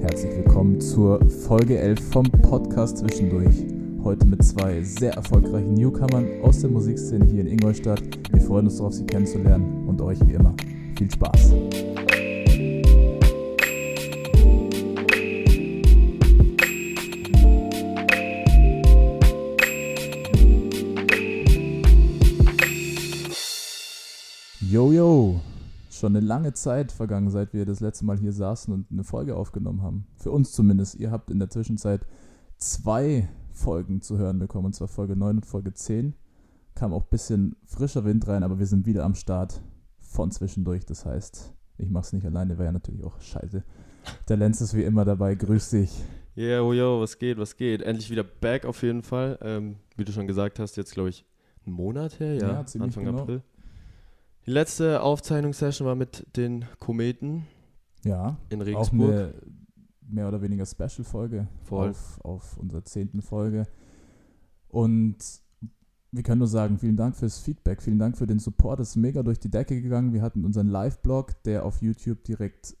Herzlich willkommen zur Folge 11 vom Podcast Zwischendurch. Heute mit zwei sehr erfolgreichen Newcomern aus der Musikszene hier in Ingolstadt. Wir freuen uns darauf, sie kennenzulernen und euch wie immer viel Spaß. Yo, yo, schon eine lange Zeit vergangen, seit wir das letzte Mal hier saßen und eine Folge aufgenommen haben. Für uns zumindest. Ihr habt in der Zwischenzeit zwei Folgen zu hören bekommen, und zwar Folge 9 und Folge 10. Kam auch ein bisschen frischer Wind rein, aber wir sind wieder am Start von zwischendurch. Das heißt, ich mache es nicht alleine, wäre ja natürlich auch scheiße. Der Lenz ist wie immer dabei. Grüß dich. Yeah, oh yo, was geht, was geht? Endlich wieder back auf jeden Fall. Ähm, wie du schon gesagt hast, jetzt glaube ich einen Monat her, ja, Ja, Anfang genau. April. Die letzte Aufzeichnungssession war mit den Kometen Ja, in auch Regensburg. eine mehr oder weniger Special-Folge auf, auf unserer zehnten Folge. Und wir können nur sagen, vielen Dank fürs Feedback, vielen Dank für den Support. Es ist mega durch die Decke gegangen. Wir hatten unseren Live-Blog, der auf YouTube direkt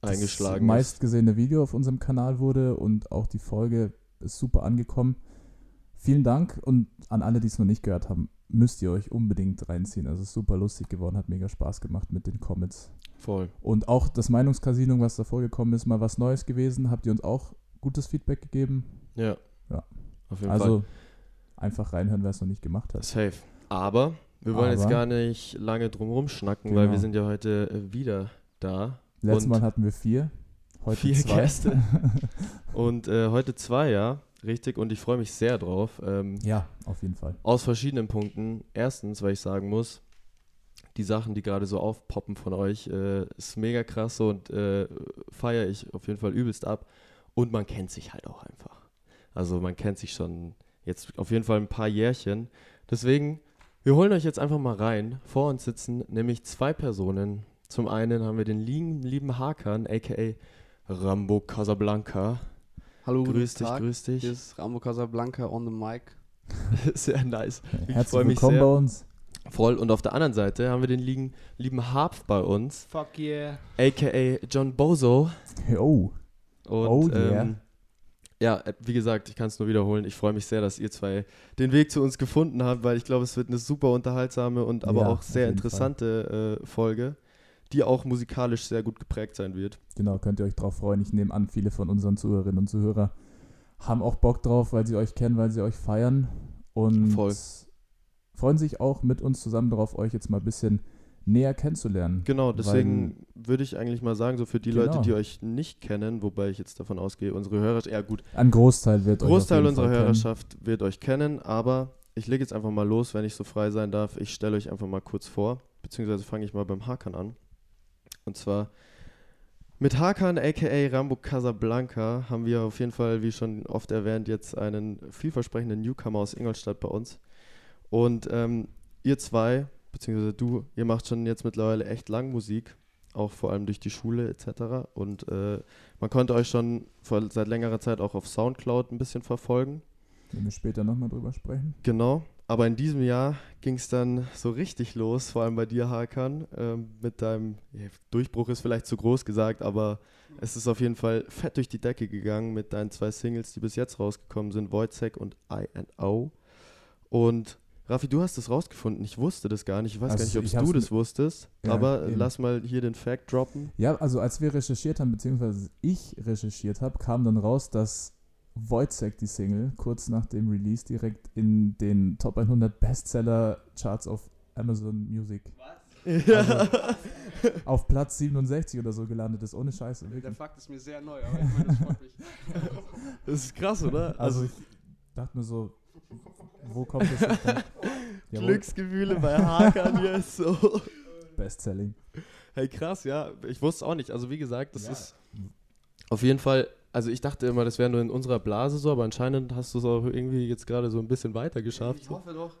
das eingeschlagen ist. meistgesehene Video auf unserem Kanal wurde und auch die Folge ist super angekommen. Vielen Dank und an alle, die es noch nicht gehört haben, müsst ihr euch unbedingt reinziehen. Also ist super lustig geworden, hat mega Spaß gemacht mit den Comments. Voll. Und auch das Meinungscasino, was davor gekommen ist, mal was Neues gewesen. Habt ihr uns auch gutes Feedback gegeben? Ja. Ja. Auf jeden Also einfach reinhören, wer es noch nicht gemacht Fall. hat. Safe. Aber wir wollen jetzt Aber- gar nicht lange drum rumschnacken, weil Genau. wir sind ja heute äh, wieder da. Letztes Mal hatten wir vier, heute vier zwei. Gäste. Und äh, heute zwei, ja. Richtig. Und ich freue mich sehr drauf. Ähm, ja, auf jeden Fall. Aus verschiedenen Punkten. Erstens, weil ich sagen muss, die Sachen, die gerade so aufpoppen von euch, äh, ist mega krass so und äh, feiere ich auf jeden Fall übelst ab. Und man kennt sich halt auch einfach. Also man kennt sich schon jetzt auf jeden Fall ein paar Jährchen. Deswegen, wir holen euch jetzt einfach mal rein. Vor uns sitzen nämlich zwei Personen. Zum einen haben wir den lieben, lieben Hakan, aka Rambo Casablanca. Hallo, grüß guten dich, Tag. grüß Hier dich. ist Rambo Casablanca on the mic. Sehr nice. Ich Herzlich willkommen sehr. bei uns. Voll. Und auf der anderen Seite haben wir den lieben, lieben Harp bei uns, Fuck yeah. aka John Bozo. Oh, Und, Oh yeah. ähm, ja, äh, wie gesagt, ich kann es nur wiederholen. Ich freue mich sehr, dass ihr zwei den Weg zu uns gefunden habt, weil ich glaube, es wird eine super unterhaltsame und aber Ja, auch sehr interessante äh, Folge, die auch musikalisch sehr gut geprägt sein wird. genau, könnt ihr euch drauf freuen. Ich nehme an, viele von unseren Zuhörerinnen und Zuhörer haben auch Bock drauf, weil sie euch kennen, weil sie euch feiern. Und Voll. freuen sich auch mit uns zusammen darauf, euch jetzt mal ein bisschen näher kennenzulernen. Genau, deswegen würde ich eigentlich mal sagen, so für die Genau. Leute, die euch nicht kennen, wobei ich jetzt davon ausgehe, unsere Hörerschaft, ja gut, Ein Großteil wird euch Großteil unserer Fall kennen. Hörerschaft wird euch kennen, aber ich lege jetzt einfach mal los, wenn ich so frei sein darf. Ich stelle euch einfach mal kurz vor, beziehungsweise fange ich mal beim Hakan an. Und zwar mit Hakan, aka Rambo Casablanca, haben wir auf jeden Fall, wie schon oft erwähnt, jetzt einen vielversprechenden Newcomer aus Ingolstadt bei uns. Und ähm, ihr zwei, beziehungsweise du, ihr macht schon jetzt mittlerweile echt lang Musik, auch vor allem durch die Schule etc. Und äh, man konnte euch schon vor, seit längerer Zeit auch auf Soundcloud ein bisschen verfolgen. Wenn wir später nochmal drüber sprechen. Genau. Aber in diesem Jahr ging es dann so richtig los, vor allem bei dir, Hakan, ähm, mit deinem ja, Durchbruch ist vielleicht zu groß gesagt, aber es ist auf jeden Fall fett durch die Decke gegangen mit deinen zwei Singles, die bis jetzt rausgekommen sind, Wojciech und I&O. Und Raffi, du hast das rausgefunden. Ich wusste das gar nicht. Ich weiß Also gar nicht, ob ich du das wusstest. Ja, aber eben. lass mal hier den Fact droppen. Ja, also als wir recherchiert haben, beziehungsweise ich recherchiert habe, kam dann raus, dass Wojciech die Single kurz nach dem Release direkt in den Top 100 Bestseller Charts auf Amazon Music Ja. auf Platz 67 oder so gelandet ist, ohne Scheiße. Der Wirklich. Fakt ist mir sehr neu, aber ich meine, das freut mich. Das ist krass, oder? Also ich dachte mir so, wo kommt das jetzt her? Jawohl, Glücksgefühle bei Hakan jetzt so. Bestselling. Hey, krass, ja. Ich wusste es auch nicht. Also, wie gesagt, das Ja. ist auf jeden Fall. Also, ich dachte immer, das wäre nur in unserer Blase so, aber anscheinend hast du es auch irgendwie jetzt gerade so ein bisschen weiter geschafft. Ich hoffe doch.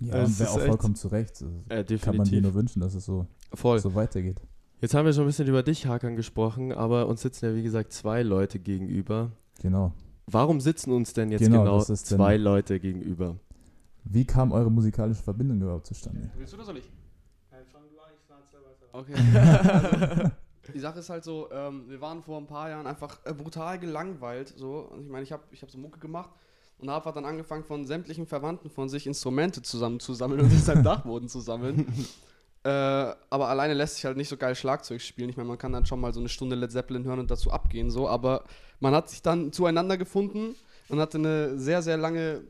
Ja, Es und wäre ist auch vollkommen zu Recht. Also, Äh, Kann man dir nur wünschen, dass es so, Voll. so weitergeht. Jetzt haben wir schon ein bisschen über dich, Hakan, gesprochen, aber uns sitzen ja, wie gesagt, zwei Leute gegenüber. Genau. Warum sitzen uns denn jetzt Genau, genau, zwei Leute gegenüber? Wie kam eure musikalische Verbindung überhaupt zustande? Willst du das oder nicht? Okay. Die Sache ist halt so, ähm, wir waren vor ein paar Jahren einfach äh, brutal gelangweilt. So. Und ich meine, ich habe ich hab so Mucke gemacht und habe dann angefangen, von sämtlichen Verwandten von sich Instrumente zusammenzusammeln und das am Dachboden zu sammeln. äh, aber alleine lässt sich halt nicht so geil Schlagzeug spielen. Ich meine, man kann dann schon mal so eine Stunde Led Zeppelin hören und dazu abgehen, so. Aber man hat sich dann zueinander gefunden und hatte eine sehr, sehr lange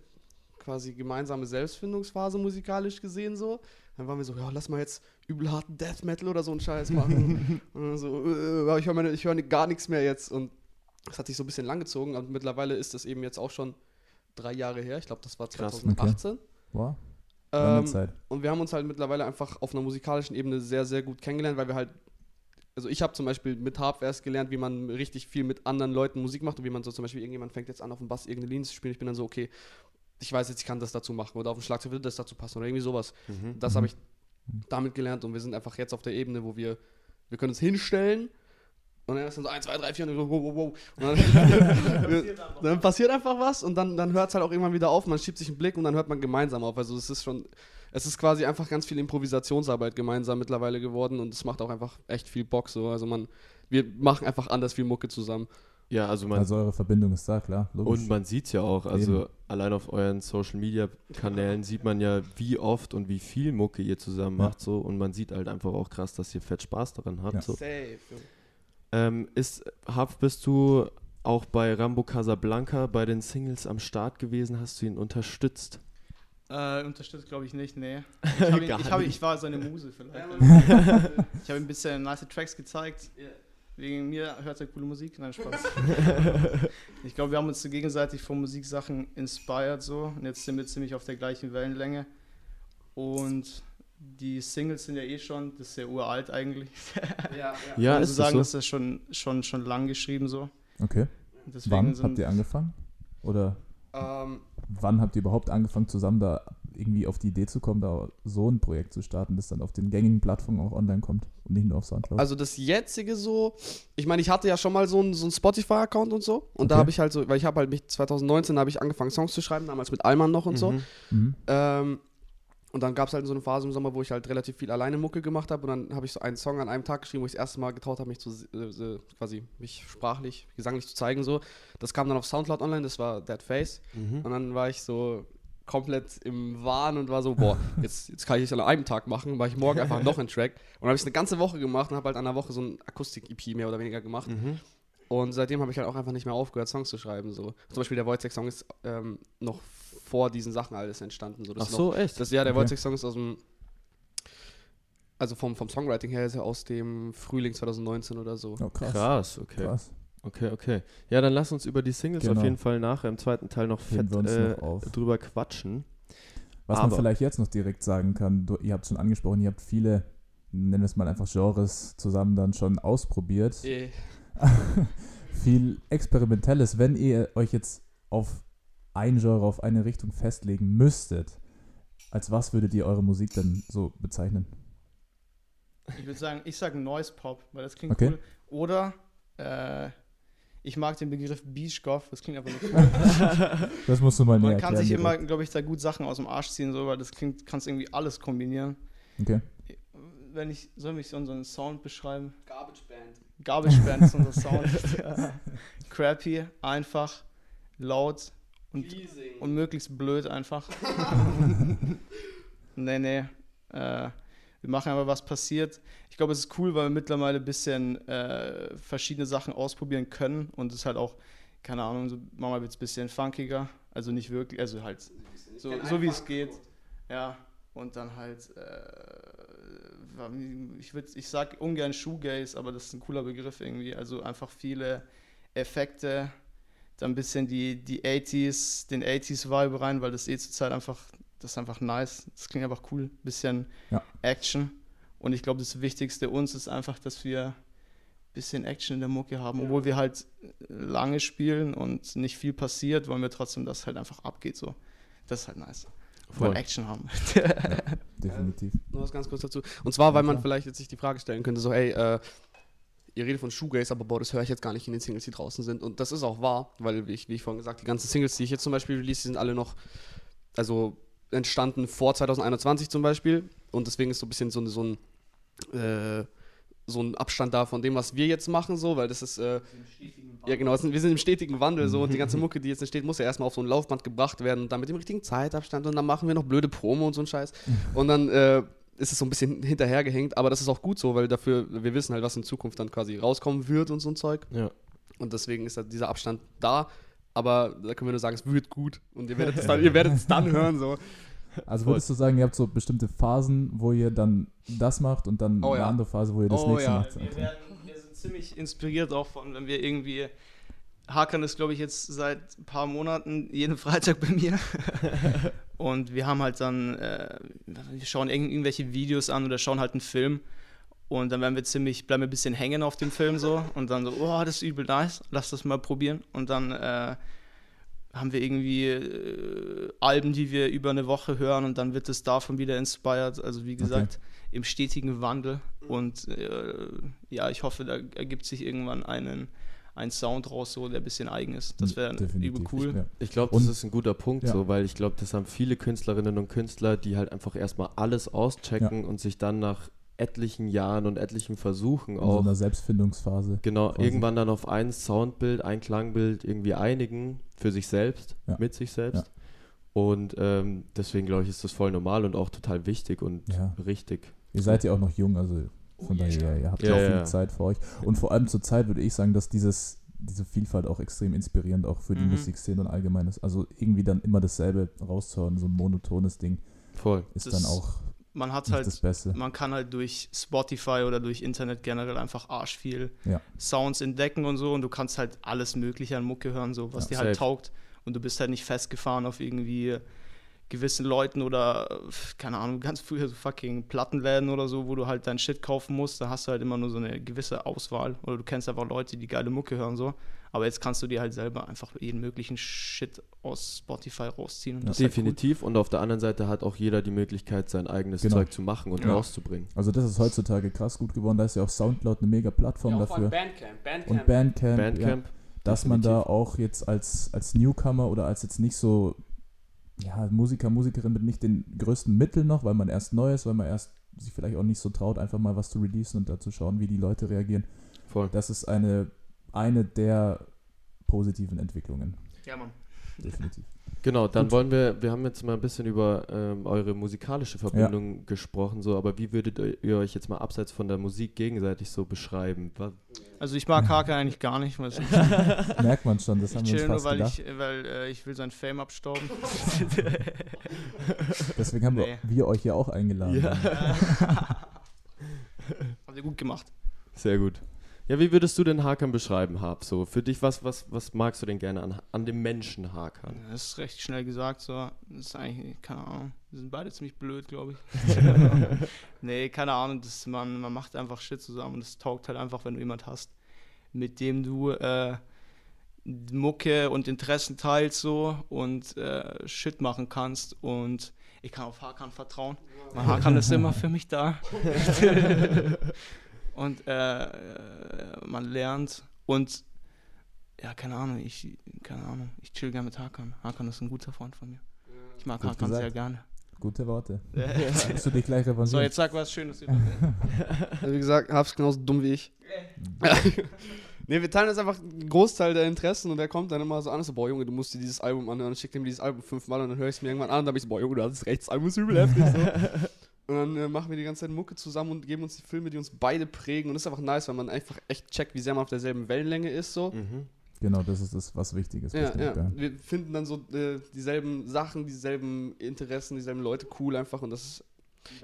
quasi gemeinsame Selbstfindungsphase musikalisch gesehen, so. Dann waren wir so, ja, lass mal jetzt übel harten Death Metal oder so einen Scheiß machen. und dann so, äh, ich höre hör gar nichts mehr jetzt. Und das hat sich so ein bisschen langgezogen. Und mittlerweile ist das eben jetzt auch schon drei Jahre her. Ich glaube, das war Krass, 2018. Wow. Lange Ähm, und wir haben uns halt mittlerweile einfach auf einer musikalischen Ebene sehr, sehr gut kennengelernt, weil wir halt, also ich habe zum Beispiel mit Harp erst gelernt, wie man richtig viel mit anderen Leuten Musik macht und wie man so zum Beispiel, irgendjemand fängt jetzt an, auf dem Bass irgendeine Linie zu spielen. Ich bin dann so, okay, ich weiß jetzt, ich kann das dazu machen oder auf dem Schlagzeug würde das dazu passen oder irgendwie sowas. Mhm. Das Mhm. habe ich damit gelernt und wir sind einfach jetzt auf der Ebene, wo wir, wir können uns hinstellen und dann ist dann so 1, 2, 3, 4 und so, wow, wow, wow. Und dann, dann passiert einfach was und dann, dann hört es halt auch irgendwann wieder auf, man schiebt sich einen Blick und dann hört man gemeinsam auf. Also es ist schon, es ist quasi einfach ganz viel Improvisationsarbeit gemeinsam mittlerweile geworden und es macht auch einfach echt viel Bock so. Also man, wir machen einfach anders viel Mucke zusammen. Ja, also man, Also eure Verbindung ist da, klar. Logisch. und man sieht es ja auch. Also Eben. allein auf euren Social Media Kanälen sieht man ja, wie oft und wie viel Mucke ihr zusammen Ja. macht. So. Und man sieht halt einfach auch krass, dass ihr fett Spaß daran habt. Ja. So. Safe. Ähm, ist, Haf, bist du auch bei Rambo Casablanca bei den Singles am Start gewesen? Hast du ihn unterstützt? Äh, unterstützt glaube ich nicht, nee. Ich, ihn, ich, hab, ich war seine Muse vielleicht. ich habe ihm ein bisschen nice Tracks gezeigt. Wegen mir hört er coole Musik. Nein, Spaß. ich glaube, wir haben uns so gegenseitig von Musiksachen inspired so. Und jetzt sind wir ziemlich auf der gleichen Wellenlänge. Und die Singles sind ja eh schon, das ist ja uralt eigentlich. Ja, Ja, Man muss ist sagen, das das ist schon, schon, schon lang geschrieben so. Okay. Deswegen Wann sind, habt ihr angefangen? Oder Ähm, wann habt ihr überhaupt angefangen, zusammen da irgendwie auf die Idee zu kommen, da so ein Projekt zu starten, das dann auf den gängigen Plattformen auch online kommt und nicht nur auf Soundcloud? Also das jetzige so, ich meine, ich hatte ja schon mal so einen so einen Spotify-Account und so. Und da Okay. habe ich halt so, weil ich habe halt mich 2019 habe ich angefangen Songs zu schreiben, damals mit Alman noch und so. Mhm. mhm. Ähm, und dann gab es halt so eine Phase im Sommer, wo ich halt relativ viel alleine Mucke gemacht habe. Und dann habe ich so einen Song an einem Tag geschrieben, wo ich das erste Mal getraut habe, mich zu äh, äh, quasi mich sprachlich, gesanglich zu zeigen. So. Das kam dann auf Soundcloud online, das war That Face. Mhm. Und dann war ich so komplett im Wahn und war so, boah, jetzt, jetzt kann ich es an einem Tag machen, war ich morgen einfach noch einen Track. Und dann habe ich es eine ganze Woche gemacht und habe halt an einer Woche so ein Akustik-EP mehr oder weniger gemacht. Mhm. Und seitdem habe ich halt auch einfach nicht mehr aufgehört, Songs zu schreiben. So. Zum Beispiel der Wojciech-Song ist ähm, noch vor diesen Sachen alles entstanden. So. Das Ach ist noch, so, echt? das, ja, der Okay. Wojciech-Song ist aus dem, also vom, vom Songwriting her ist er aus dem Frühling 2019 oder so. Oh, krass. Krass, okay. Krass. Okay, okay. Ja, dann lass uns über die Singles Genau. auf jeden Fall nachher im zweiten Teil noch Heben fett äh, noch drüber quatschen. Was Aber- man vielleicht jetzt noch direkt sagen kann, du, ihr habt schon angesprochen, ihr habt viele, nennen wir es mal einfach Genres zusammen dann schon ausprobiert. Eh. Viel Experimentelles. Wenn ihr euch jetzt auf ein Genre, auf eine Richtung festlegen müsstet, als was würdet ihr eure Musik dann so bezeichnen? Ich würde sagen, ich sage Noise Pop, weil das klingt Okay. cool. Oder äh, ich mag den Begriff Beach Goth, das klingt einfach nur cool. Das musst du mal näher Man kann erklären, sich immer, glaube ich, da gut Sachen aus dem Arsch ziehen, so, weil das klingt, kannst irgendwie alles kombinieren. Okay. Wenn ich, soll ich unseren Sound beschreiben? Garbage Band. Garbage Band ist unser Sound. Crappy, einfach, laut und, und möglichst blöd einfach. nee, nee. Äh, wir machen aber, was passiert. Ich glaube, es ist cool, weil wir mittlerweile ein bisschen äh, verschiedene Sachen ausprobieren können und es halt auch, keine Ahnung, so, manchmal wird es ein bisschen funkiger. Also nicht wirklich, also halt so, so wie es geht. Ja, und dann halt, äh, ich, würd, ich sag ungern Shoegaze, aber das ist ein cooler Begriff irgendwie. Also einfach viele Effekte, dann ein bisschen die, die 80s, den 80s-Vibe rein, weil das eh zur Zeit einfach, das ist einfach nice. Das klingt einfach cool. Bisschen Ja. Action. Und ich glaube, das Wichtigste uns ist einfach, dass wir ein bisschen Action in der Mucke haben. Obwohl wir halt lange spielen und nicht viel passiert, wollen wir trotzdem, dass halt einfach abgeht so. Das ist halt nice. Wir wollen Voll. Action haben. Definitiv. Noch was ganz kurz dazu. Und zwar, weil Ja, man vielleicht jetzt sich die Frage stellen könnte, so, hey, äh, ihr redet von Shoegaze, aber boah, das höre ich jetzt gar nicht in den Singles, die draußen sind. Und das ist auch wahr, weil, wie ich, wie ich vorhin gesagt die ganzen Singles, die ich jetzt zum Beispiel release, die sind alle noch, also entstanden vor 2021 zum Beispiel. Und deswegen ist so ein bisschen so, ein- so ein, äh, so ein Abstand da von dem, was wir jetzt machen, so, weil das ist, äh, ja genau, wir sind im stetigen Wandel so und die ganze Mucke, die jetzt entsteht, muss ja erstmal auf so ein Laufband gebracht werden und dann mit dem richtigen Zeitabstand und dann machen wir noch blöde Promo und so ein Scheiß. Und dann äh, ist es so ein bisschen hinterhergehängt, aber das ist auch gut so, weil dafür, wir wissen halt, was in Zukunft dann quasi rauskommen wird und so ein Zeug. Ja. Und deswegen ist halt dieser Abstand da, aber da können wir nur sagen, es wird gut und ihr werdet es dann, ihr werdet es dann hören so. Also würdest du sagen, ihr habt so bestimmte Phasen, wo ihr dann das macht und dann Oh eine ja. andere Phase, wo ihr das Oh nächste ja. macht? Wir, werden, wir sind ziemlich inspiriert auch von, wenn wir irgendwie. Hakan ist, glaube ich, jetzt seit ein paar Monaten jeden Freitag bei mir. und wir haben halt dann, äh, wir schauen irgend- irgendwelche Videos an oder schauen halt einen Film. Und dann werden wir ziemlich, bleiben wir ein bisschen hängen auf dem Film so. Und dann so, oh, das ist übel nice, lass das mal probieren. Und dann äh, haben wir irgendwie äh, Alben, die wir über eine Woche hören und dann wird es davon wieder inspired. Also wie gesagt, im stetigen Wandel. Und äh, ja, ich hoffe, da ergibt sich irgendwann einen, ein Sound raus, so, der ein bisschen eigen ist. Das wäre übel cool. Ja. Ich glaube, das ist ein guter Punkt, Ja. so, weil ich glaube, das haben viele Künstlerinnen und Künstler, die halt einfach erstmal alles auschecken und sich dann nach etlichen Jahren und etlichen Versuchen In so auch einer Selbstfindungsphase. genau quasi. irgendwann dann auf ein Soundbild, ein Klangbild irgendwie einigen für sich selbst, Ja. mit sich selbst. Und ähm, deswegen glaube ich, ist das voll normal und auch total wichtig und Ja. richtig. Ihr seid ja auch noch jung, also von daher, ihr habt ja Ja, auch ja, viel ja. Zeit für euch. Und vor allem zur Zeit würde ich sagen, dass dieses, diese Vielfalt auch extrem inspirierend auch für die Mhm. Musikszene und allgemein ist. Also irgendwie dann immer dasselbe rauszuhören, so ein monotones Ding, Voll. ist Das- dann auch Man hat halt das Beste. man kann halt durch Spotify oder durch Internet generell einfach arsch viel Ja. Sounds entdecken und so und du kannst halt alles Mögliche an Mucke hören, so was Ja, dir halt safe. taugt und du bist halt nicht festgefahren auf irgendwie gewissen Leuten oder äh, keine Ahnung, ganz früher so fucking Plattenläden oder so, wo du halt dein Shit kaufen musst, da hast du halt immer nur so eine gewisse Auswahl oder du kennst einfach Leute, die geile Mucke hören so, aber jetzt kannst du dir halt selber einfach jeden möglichen Shit aus Spotify rausziehen und das halt Definitiv. Und auf der anderen Seite hat auch jeder die Möglichkeit, sein eigenes Genau. Zeug zu machen und Ja. rauszubringen. Also das ist heutzutage krass gut geworden. Da ist ja auch Soundcloud eine mega Plattform dafür. Bandcamp. Bandcamp. Und Bandcamp, Ja, Bandcamp. dass man da definitiv. auch jetzt als, als Newcomer oder als jetzt nicht so ja, Musiker, Musikerin mit nicht den größten Mitteln noch, weil man erst neu ist, weil man erst sich vielleicht auch nicht so traut, einfach mal was zu releasen und dazu schauen, wie die Leute reagieren. Voll. Das ist eine, eine der positiven Entwicklungen. Ja, Mann. Definitiv. Genau, dann Gut. wollen wir, wir haben jetzt mal ein bisschen über ähm, eure musikalische Verbindung gesprochen, so, aber wie würdet ihr euch jetzt mal abseits von der Musik gegenseitig so beschreiben? Was, Also ich mag Hake eigentlich gar nicht, weil Merkt man schon, das Ich haben wir uns chill nur, fast weil gedacht. ich, weil äh, ich will sein Fame abstauben. Deswegen haben Nee. wir, wir euch ja auch eingeladen. Habt ihr gut gemacht. Sehr gut. Ja, wie würdest du den Hakan beschreiben, Hab? So, für dich, was, was, was magst du denn gerne an, an dem Menschen Hakan? Das ist recht schnell gesagt, so. Das ist eigentlich, keine Ahnung. Wir sind beide ziemlich blöd, glaube ich. nee, keine Ahnung. Das, man, man macht einfach Shit zusammen und es taugt halt einfach, wenn du jemand hast, mit dem du äh, Mucke und Interessen teilst so und äh, Shit machen kannst und ich kann auf Hakan vertrauen. Mein Hakan ist immer für mich da. und äh, äh, man lernt und ja, keine Ahnung, ich, keine Ahnung, ich chill gerne mit Hakan. Hakan ist ein guter Freund von mir. Ich mag Gut Hakan gesagt. sehr gerne. Gute Worte. Du dich gleich so, jetzt sag was Schönes über Also wie gesagt, hab's genauso dumm wie ich. nee, wir teilen jetzt einfach einen Großteil der Interessen und der kommt dann immer so an, so, boah Junge, du musst dir dieses Album anhören. Und ich schicke ihm dieses Album fünfmal und dann höre ich es mir irgendwann an und dann bin ich so, boah Junge, du hast das rechts, das Album ist übel heftig. So. Und dann äh, machen wir die ganze Zeit Mucke zusammen und geben uns die Filme, die uns beide prägen. Und das ist einfach nice, weil man einfach echt checkt, wie sehr man auf derselben Wellenlänge ist. So. Mhm. Genau, das ist das, was wichtig ist. Ja, bestimmt, ja. Wir finden dann so äh, dieselben Sachen, dieselben Interessen, dieselben Leute cool einfach und das ist,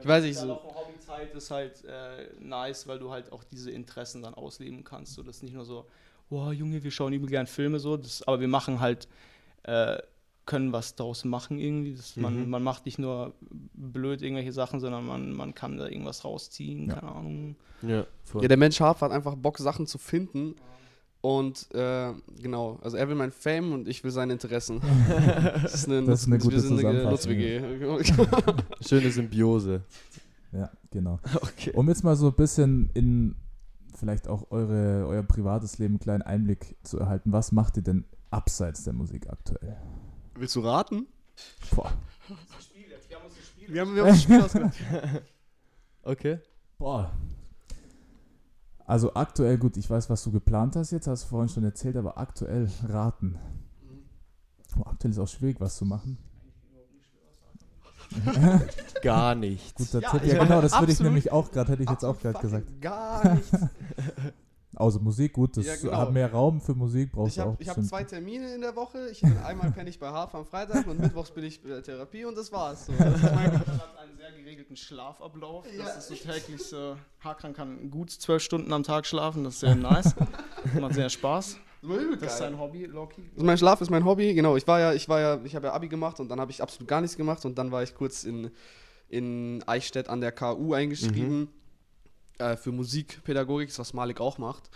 ich weiß nicht, so. Hobbyzeit ist halt äh, nice, weil du halt auch diese Interessen dann ausleben kannst. So, das ist nicht nur so, boah, Junge, wir schauen übel gern Filme so, das, aber wir machen halt, äh, können was daraus machen irgendwie. Das, man, Mhm. man macht nicht nur blöd irgendwelche Sachen, sondern man, man kann da irgendwas rausziehen, Ja. keine Ahnung. Ja, voll. Ja, der Mensch Harf hat einfach Bock, Sachen zu finden. Und äh, genau, also er will mein Fame und ich will seine Interessen. Das ist eine, Das ist eine gute wir sind eine Zusammenfassung, Nutz-WG. Schöne Symbiose. Ja, genau. Okay. Um jetzt mal so ein bisschen in vielleicht auch eure, euer privates Leben einen kleinen Einblick zu erhalten, was macht ihr denn abseits der Musik aktuell? Willst du raten? Boah, Wir haben, wir haben das Spiel ausgedacht. Okay. Boah. Also aktuell, gut, ich weiß, was du geplant hast jetzt, hast du vorhin schon erzählt, aber aktuell raten. Oh, aktuell ist auch schwierig, was zu machen. Gar nichts. Guter Ja, Tipp. ich Ja, genau, das würde ich nämlich auch gerade, hätte ich jetzt auch gerade gesagt. Gar nichts. Außer Musik, gut, das Ja, genau. hat mehr Raum für Musik, brauchst Ich du habe auch ich hab bestimmt. zwei Termine in der Woche. Ich bin einmal penne ich bei Hafer am Freitag und mittwochs bin ich bei der Therapie und das war's. So. Das ist mein, hat einen sehr geregelten Schlafablauf. Ja. Das ist so täglich so. Hakan kann gut zwölf Stunden am Tag schlafen, das ist sehr nice. Macht sehr Spaß. Das ist sein Hobby, Loki. Also mein Schlaf ist mein Hobby, genau. Ich war ja, ich war ja, ich habe ja Abi gemacht und dann habe ich absolut gar nichts gemacht und dann war ich kurz in, in Eichstätt an der KU eingeschrieben äh, für Musikpädagogik, was Malik auch macht.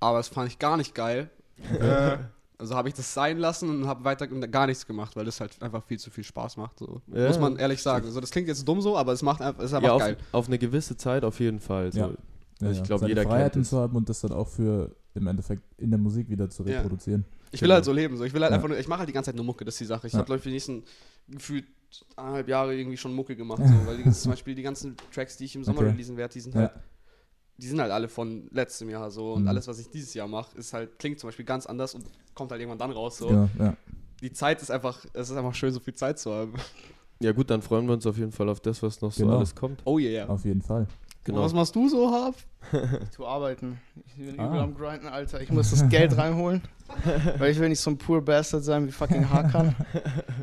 Aber das fand ich gar nicht geil. äh, also habe ich das sein lassen und habe weiter gar nichts gemacht, weil das halt einfach viel zu viel Spaß macht. So. Ja. Muss man ehrlich sagen. Also das klingt jetzt dumm so, aber es macht einfach, es ist einfach Ja, auf, geil. auf eine gewisse Zeit auf jeden Fall. So. Ja. Ja, ich ja. glaub, Seine jeder kennt Freiheiten zu haben und das dann auch für im Endeffekt in der Musik wieder zu Ja. reproduzieren. Ich will halt so leben. So. Ich will halt Ja. einfach nur, ich mache halt die ganze Zeit nur Mucke, das ist die Sache. Ich Ja. habe, glaube ich, für die nächsten gefühlt eineinhalb Jahre irgendwie schon Mucke gemacht. So, weil die, zum Beispiel die ganzen Tracks, die ich im Sommer Okay. releasen werde, die sind Ja. halt, die sind halt alle von letztem Jahr so. Und Mhm. alles, was ich dieses Jahr mache, ist halt, klingt zum Beispiel ganz anders und kommt halt irgendwann dann raus. So. Genau, ja. Die Zeit ist einfach, es ist einfach schön, so viel Zeit zu haben. Ja gut, dann freuen wir uns auf jeden Fall auf das, was noch so Genau. alles kommt. Oh yeah. Auf jeden Fall. Genau. Was machst du so, Hab? Ich tu arbeiten. Ich bin Ah. übel am Grinden, Alter. Ich muss das Geld reinholen. weil ich will nicht so ein poor Bastard sein wie fucking Hakan.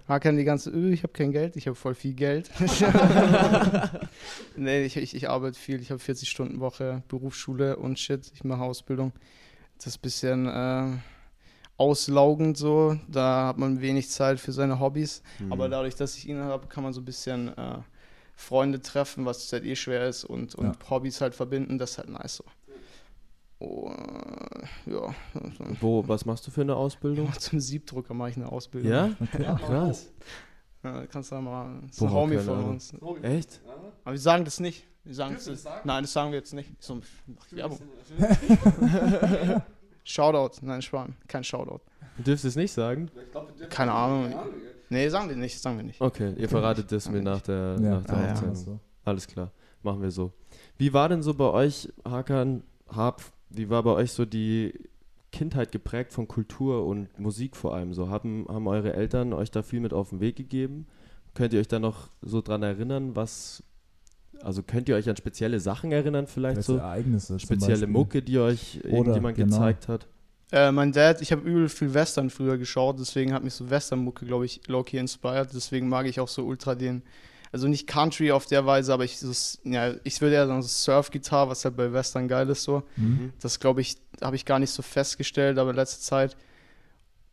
Hakan die ganze, öh, ich habe kein Geld, ich habe voll viel Geld. nee, ich, ich, ich arbeite viel. Ich habe 40 Stunden Woche, Berufsschule und shit. Ich mache Ausbildung. Das ist ein bisschen äh, auslaugend so. Da hat man wenig Zeit für seine Hobbys. Mhm. Aber dadurch, dass ich ihn habe, kann man so ein bisschen äh, Freunde treffen, was halt eh schwer ist und, und Hobbys halt verbinden. Das ist halt nice so. Oh, äh, ja, Wo, was machst du für eine Ausbildung? zum Siebdrucker mache ich eine Ausbildung. Ja? Okay. Ach, krass. Ja, kannst du da mal. Das ist ein Homie von uns. Echt? Aber wir sagen das nicht. Wir sagen das, das sagen? Nein, das sagen wir jetzt nicht. So, mach Werbung. Shoutout. Nein, Schwan. Kein Shoutout. Du dürfst es nicht sagen? Keine Ahnung. Nee, sagen wir nicht. Sagen wir nicht. Okay, ihr verratet das mir nach der, Ja, nach der Ah, ja. Aufzeichnung. Also, Alles klar, machen wir so. Wie war denn so bei euch, Hakan, Hab, wie war bei euch so die Kindheit geprägt von Kultur und Musik vor allem so? Haben, haben eure Eltern euch da viel mit auf den Weg gegeben? Könnt ihr euch da noch so dran erinnern, was, also könnt ihr euch an spezielle Sachen erinnern vielleicht welche so? Ereignisse Spezielle. Mucke, die euch irgendjemand genau. gezeigt hat? Äh, mein Dad, ich habe übel viel Western früher geschaut, deswegen hat mich so Western-Mucke, glaube ich, low-key inspired. Deswegen mag ich auch so ultra den, also nicht Country auf der Weise, aber ich, so, ja, ich würde ja sagen, so Surf-Gitarre, was halt bei Western geil ist so. Mhm. Das glaube ich, habe ich gar nicht so festgestellt, aber in letzter Zeit.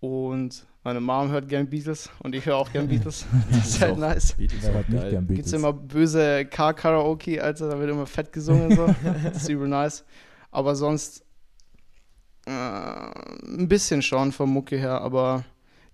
Und meine Mom hört gern Beatles und ich höre auch gern Beatles. das ist halt nice. Beatles hat nicht gern Gibt Beatles? es immer böse Car-Karaoke, Alter, da wird immer fett gesungen so. Das ist übel nice. Aber sonst äh, ein bisschen schon vom Mucke her, aber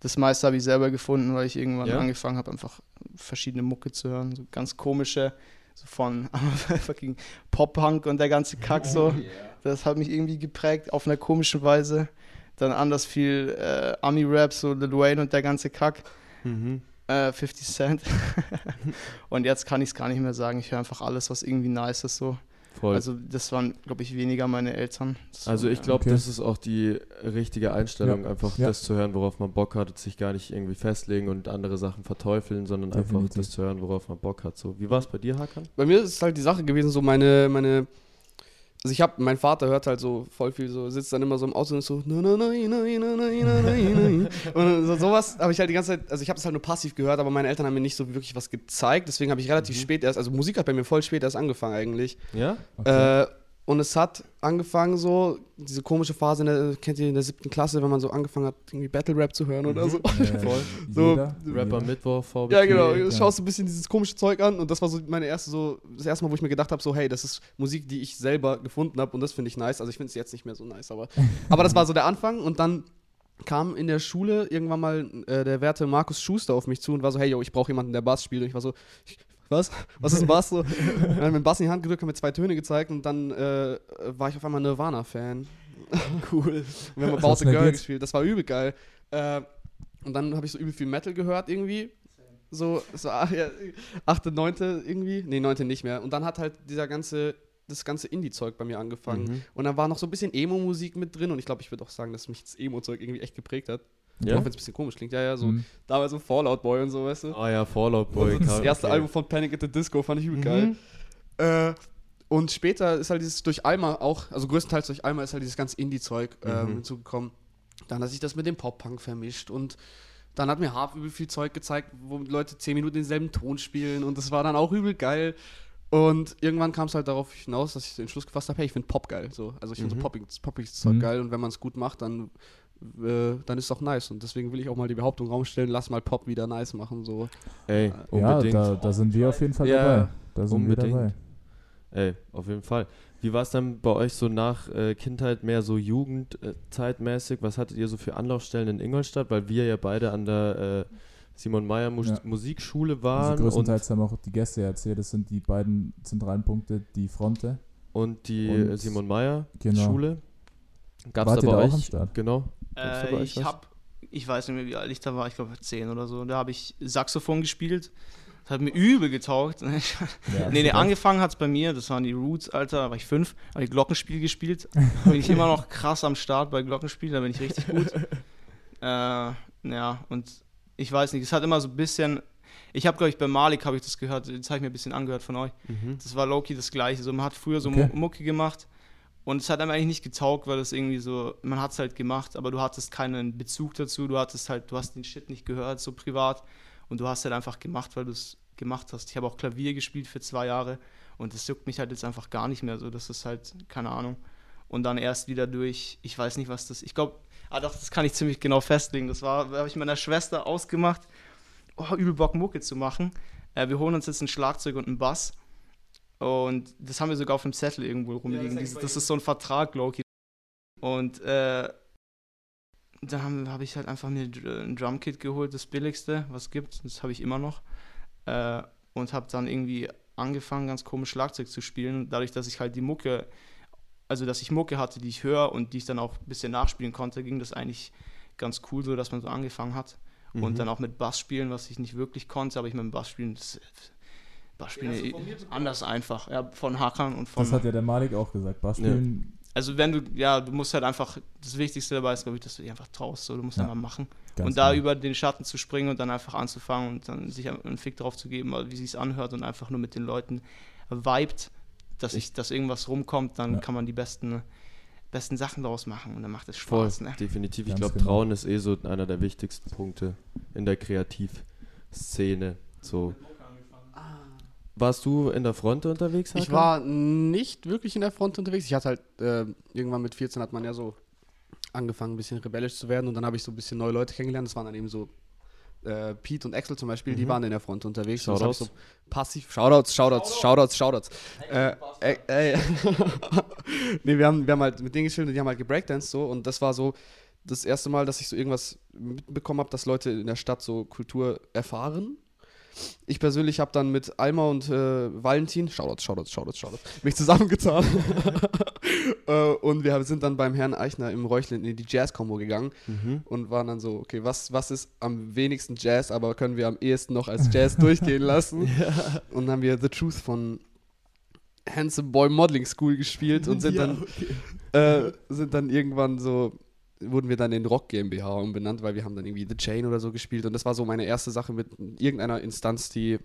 das meiste habe ich selber gefunden, weil ich irgendwann Ja? angefangen habe, einfach verschiedene Mucke zu hören. So ganz komische, so von fucking Pop-Punk und der ganze Kack so. Das hat mich irgendwie geprägt auf einer komischen Weise. Dann anders viel äh, Ami-Rap, so Lil Wayne und der ganze Kack. Mhm. Äh, 50 Cent. und jetzt kann ich es gar nicht mehr sagen. Ich höre einfach alles, was irgendwie nice ist. So. Voll. Also, das waren, glaube ich, weniger meine Eltern. Das Also ich glaube, Okay. das ist auch die richtige Einstellung, Ja. einfach Ja. das zu hören, worauf man Bock hat, und sich gar nicht irgendwie festlegen und andere Sachen verteufeln, sondern einfach Definitiv. das zu hören, worauf man Bock hat. So, wie war es bei dir, Hakan? Bei mir ist es halt die Sache gewesen, so meine, meine, also ich habe, mein Vater hört halt so voll viel so, sitzt dann immer so im Auto und ist so und so, sowas habe ich halt die ganze Zeit, also ich habe es halt nur passiv gehört, aber meine Eltern haben mir nicht so wirklich was gezeigt, deswegen habe ich relativ mhm. spät erst, also Musik hat bei mir voll spät erst angefangen eigentlich. Ja? Äh, okay. Äh, und es hat angefangen so, diese komische Phase, in der, kennt ihr in der siebten Klasse, wenn man so angefangen hat, irgendwie Battle Rap zu hören oder so. Äh, voll. So, Rapper. Mittwoch, VBT. Ja, genau. Du ja. schaust ein bisschen dieses komische Zeug an und das war so meine erste so das erste Mal, wo ich mir gedacht habe, so hey, das ist Musik, die ich selber gefunden habe und das finde ich nice. Also ich finde es jetzt nicht mehr so nice, aber aber das war so der Anfang und dann kam in der Schule irgendwann mal äh, der werte Markus Schuster auf mich zu und war so, hey, yo, ich brauche jemanden, der Bass spielt. Und ich war so, ich, was? Was ist ein Bass? So, dann hat mir den Bass in die Hand gedrückt, hat mir zwei Töne gezeigt und dann äh, war ich auf einmal Nirvana-Fan. cool. Und wir haben About the Girl gespielt. Das war übel geil. Äh, und dann habe ich so übel viel Metal gehört irgendwie. So, so ja, achte, neunte irgendwie. Nee, neunte nicht mehr. Und dann hat halt dieser ganze, das ganze Indie-Zeug bei mir angefangen. Mhm. Und dann war noch so ein bisschen Emo-Musik mit drin und ich glaube, ich würde auch sagen, dass mich das Emo-Zeug irgendwie echt geprägt hat. Ja? Auch wenn es ein bisschen komisch klingt. Ja, ja, so Mhm. damals so Fallout Boy und so, weißt du? Ah ja, Fallout Boy. Und das klar, erste okay. Album von Panic at the Disco fand ich übel Mhm. geil. Äh, und später ist halt dieses durch Alma auch, also größtenteils durch Alma ist halt dieses ganze Indie-Zeug ähm, Mhm. hinzugekommen. Dann hat sich das mit dem Pop-Punk vermischt und dann hat mir Harp übel viel Zeug gezeigt, wo Leute 10 Minuten denselben Ton spielen und das war dann auch übel geil. Und irgendwann kam es halt darauf hinaus, dass ich den Entschluss gefasst habe, hey, ich finde Pop geil. So. Also ich finde Mhm. so poppiges, poppiges Zeug Mhm. geil und wenn man es gut macht, dann, äh, dann ist es auch nice. Und deswegen will ich auch mal die Behauptung Raum stellen, lass mal Pop wieder nice machen. So. Ey, Ja, unbedingt. da, da sind wir auf jeden Fall Ja, dabei. Da sind wir unbedingt. dabei. Ey, auf jeden Fall. Wie war es dann bei euch so nach äh, Kindheit mehr so Jugendzeitmäßig? Was hattet ihr so für Anlaufstellen in Ingolstadt? Weil wir ja beide an der äh, Simon Meyer Mus Ja. Musikschule Also waren und, größtenteils haben auch die Gäste ja erzählt, das sind die beiden zentralen Punkte, die Fronte. und die Und- äh, Simon Meyer Genau. Schule. Gab es da bei da auch euch? am Start? Genau. Äh, ich was? hab, ich weiß nicht mehr, wie alt ich da war, ich glaube 10 oder so. Da habe ich Saxophon gespielt. Das hat mir übel getaugt. Ja, nee, nee, angefangen hat es bei mir, das waren die Roots, Alter, da war ich fünf, habe ich Glockenspiel gespielt. Da bin ich immer noch krass am Start bei Glockenspiel, da bin ich richtig gut. äh, ja, und ich weiß nicht, es hat immer so ein bisschen, ich habe, glaube ich, bei Malik habe ich das gehört, das habe ich mir ein bisschen angehört von euch. Mhm. Das war Loki das Gleiche. So, man hat früher so Okay. Mu- Mucke gemacht und es hat einem eigentlich nicht getaugt, weil das irgendwie so, man hat es halt gemacht, aber du hattest keinen Bezug dazu, du hattest halt, du hast den Shit nicht gehört, so privat und du hast halt einfach gemacht, weil du es gemacht hast. Ich habe auch Klavier gespielt für zwei Jahre und das juckt mich halt jetzt einfach gar nicht mehr so, das ist halt, keine Ahnung. Und dann erst wieder durch, ich weiß nicht, was das, ich glaube, ah doch, das kann ich ziemlich genau festlegen. Das war, habe ich meiner Schwester ausgemacht, oh, übel Bock Mucke zu machen. Äh, wir holen uns jetzt ein Schlagzeug und einen Bass. Und das haben wir sogar auf dem Zettel irgendwo rumliegen. das das, das ist so ein Vertrag, Loki. Und äh, da habe hab ich halt einfach mir ein Drumkit geholt, das billigste, was es gibt. Das habe ich immer noch. Äh, und habe dann irgendwie angefangen, ganz komisch Schlagzeug zu spielen. Dadurch, dass ich halt die Mucke, also dass ich Mucke hatte, die ich höre und die ich dann auch ein bisschen nachspielen konnte, ging das eigentlich ganz cool so, dass man so angefangen hat. Mhm. Und dann auch mit Bass spielen, was ich nicht wirklich konnte, aber ich mit dem Bass spielen, das, Von mir bekommen? anders einfach. Ja, von Hackern und von. Das hat ja der Malik auch gesagt. Bassspielen, also wenn du, ja, du musst halt einfach, das Wichtigste dabei ist, glaube ich, dass du dich einfach traust, so, du musst Ja, einfach machen. ganz und da genau. über den Schatten zu springen und dann einfach anzufangen und dann sich einen Fick drauf zu geben, wie sich's anhört und einfach nur mit den Leuten vibet, dass ich, dass irgendwas rumkommt, dann Ja. kann man die besten, besten Sachen daraus machen und dann macht es Voll, Spaß, ne? definitiv. Ich glaube, genau. Trauen ist eh so einer der wichtigsten Punkte in der Kreativszene. So. Warst du in der Front unterwegs? Ich Hakan? war nicht wirklich in der Front unterwegs. Ich hatte halt, äh, irgendwann mit 14 hat man ja so angefangen, ein bisschen rebellisch zu werden und dann habe ich so ein bisschen neue Leute kennengelernt. Das waren dann eben so äh, Pete und Axel zum Beispiel, die Mhm. waren in der Front unterwegs. Ich Shoutouts. so passiv, Shoutouts, Shoutouts, Shoutouts, Shoutouts. Äh, ey, ey. nee, wir haben, wir haben halt mit denen gespielt und die haben halt gebreakdanced so und das war so das erste Mal, dass ich so irgendwas mitbekommen habe, dass Leute in der Stadt so Kultur erfahren. Ich persönlich habe dann mit Alma und äh, Valentin, Shoutouts, Shoutouts, Shoutouts, Shoutouts, mich zusammengetan. äh, und wir sind dann beim Herrn Eichner im Räuchlin in die Jazz-Combo gegangen Mhm. und waren dann so, okay, was, was ist am wenigsten Jazz, aber können wir am ehesten noch als Jazz durchgehen lassen? Und dann haben wir The Truth von Handsome Boy Modeling School gespielt und sind dann äh, sind dann irgendwann so wurden wir dann in Rock GmbH umbenannt, weil wir haben dann irgendwie The Chain oder so gespielt und das war so meine erste Sache mit irgendeiner Instanz, die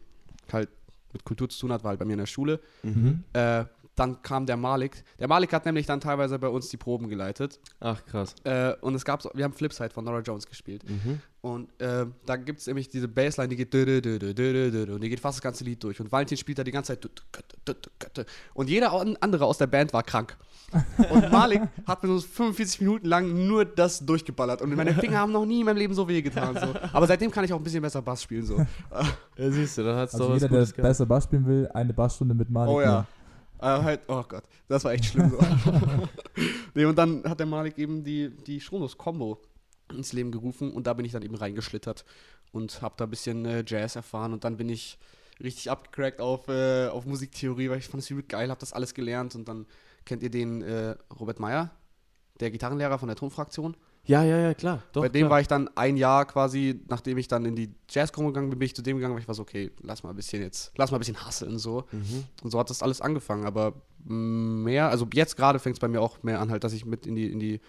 halt mit Kultur zu tun hat, war halt bei mir in der Schule. Mhm. Äh, dann kam der Malik. Der Malik hat nämlich dann teilweise bei uns die Proben geleitet. Ach, krass. Äh, und es gab so, wir haben Flipside von Nora Jones gespielt. Mhm. Und äh, da gibt es nämlich diese Bassline, die geht und die geht fast das ganze Lied durch. Und Valentin spielt da die ganze Zeit und jeder an- andere aus der Band war krank. Und Malik hat mir so 45 Minuten lang nur das durchgeballert und meine Finger haben noch nie in meinem Leben so wehgetan. So. Aber seitdem kann ich auch ein bisschen besser Bass spielen. So. Ja, siehst du, dann hat's Also doch was jeder, der Gutes gehabt. besser Bass spielen will, eine Bassstunde mit Malik. Oh ja. Äh, halt, oh Gott, das war echt schlimm. So. nee, und dann hat der Malik eben die, die Schronos-Kombo ins Leben gerufen und da bin ich dann eben reingeschlittert und habe da ein bisschen äh, Jazz erfahren und dann bin ich richtig abgecrackt auf, äh, auf Musiktheorie, weil ich fand es übel geil, habe das alles gelernt und dann kennt ihr den äh, Robert Meyer, der Gitarrenlehrer von der Tonfraktion. Ja, ja, ja, klar. Doch, Bei dem klar. war ich dann ein Jahr quasi, nachdem ich dann in die Jazzgruppe gegangen bin, bin ich zu dem gegangen, weil ich war so, okay, lass mal ein bisschen jetzt, lass mal ein bisschen hasseln so. Mhm. Und so hat das alles angefangen. Aber mehr, also jetzt gerade fängt es bei mir auch mehr an, halt, dass ich mit in die, in die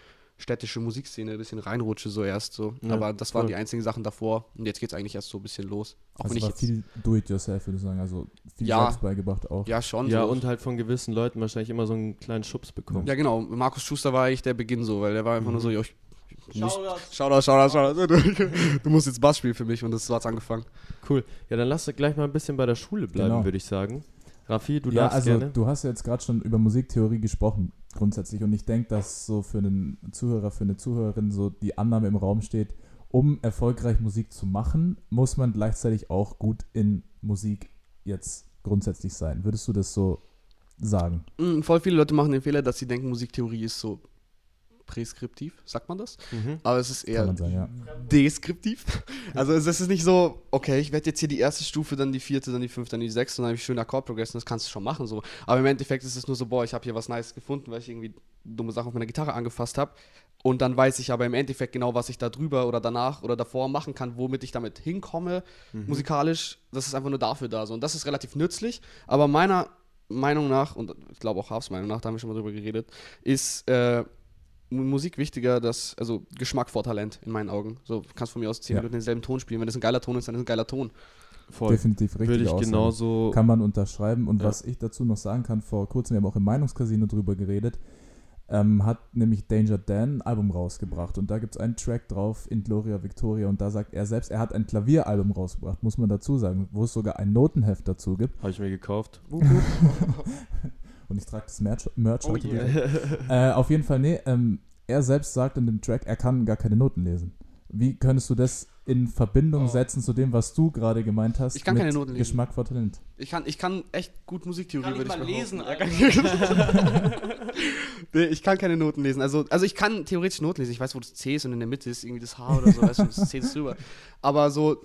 städtische Musikszene ein bisschen reinrutsche, so erst so. Ja, Aber das waren voll. die einzigen Sachen davor. Und jetzt geht es eigentlich erst so ein bisschen los. Auch Also wenn ich war jetzt, viel do-it-yourself, würde ich sagen. Also viel Ja. selbst beigebracht auch. ja, schon. Ja, so. und halt von gewissen Leuten wahrscheinlich immer so einen kleinen Schubs bekommen. Ja, genau. Markus Schuster war eigentlich der Beginn so, weil der war einfach nur Mhm. so, jo, ich, du musst, Shoutout. Shoutout, Shoutout, Shoutout. Du, musst jetzt Bass spielen für mich und das hat's angefangen. Cool. Ja, dann lass gleich mal ein bisschen bei der Schule bleiben, Genau. würde ich sagen. Raffi, du ja, darfst also gerne. du hast ja jetzt gerade schon über Musiktheorie gesprochen, grundsätzlich. Und ich denke, dass so für einen Zuhörer, für eine Zuhörerin so die Annahme im Raum steht, um erfolgreich Musik zu machen, muss man gleichzeitig auch gut in Musik jetzt grundsätzlich sein. Würdest du das so sagen? Mm, voll viele Leute machen den Fehler, dass sie denken, Musiktheorie ist so präskriptiv, sagt man das? Mhm. Aber es ist eher sagen, ja. deskriptiv. Also es ist nicht so, okay, ich werde jetzt hier die erste Stufe, dann die vierte, dann die fünfte, dann die sechste, dann habe ich schön Akkordprogression, das kannst du schon machen so. Aber im Endeffekt ist es nur so, boah, ich habe hier was Nice gefunden, weil ich irgendwie dumme Sachen auf meiner Gitarre angefasst habe. Und dann weiß ich aber im Endeffekt genau, was ich da drüber oder danach oder davor machen kann, womit ich damit hinkomme, musikalisch. Das ist einfach nur dafür da. So. Und das ist relativ nützlich. Aber meiner Meinung nach, und ich glaube auch Hafs Meinung nach, da haben wir schon mal drüber geredet, ist äh, Musik wichtiger, dass, also Geschmack vor Talent in meinen Augen. So, du kannst von mir aus zehn Ja. Minuten denselben Ton spielen. Wenn das ein geiler Ton ist, dann ist es ein geiler Ton. Voll. Definitiv richtig. Würde ich genauso. Kann man unterschreiben. Und Ja. was ich dazu noch sagen kann, vor kurzem, wir haben auch im Meinungscasino drüber geredet, ähm, hat nämlich Danger Dan ein Album rausgebracht. Und da gibt es einen Track drauf, In Gloria Victoria. Und da sagt er selbst, er hat ein Klavieralbum rausgebracht, muss man dazu sagen, wo es sogar ein Notenheft dazu gibt. Habe ich mir gekauft. Und ich trage das Merch, Merch Oh heute yeah. äh, Auf jeden Fall, nee, ähm, er selbst sagt in dem Track, er kann gar keine Noten lesen. Wie könntest du das in Verbindung Oh. setzen zu dem, was du gerade gemeint hast? Ich kann mit keine Noten lesen. Geschmack vor Talent. Ich kann, ich kann echt gut Musiktheorie, Kann ich würde mal lesen, nee, ich kann keine Noten lesen. Also, also ich kann theoretisch Noten lesen. Ich weiß, wo das C ist und in der Mitte ist irgendwie das H oder so, weißt du, das C ist drüber. Aber so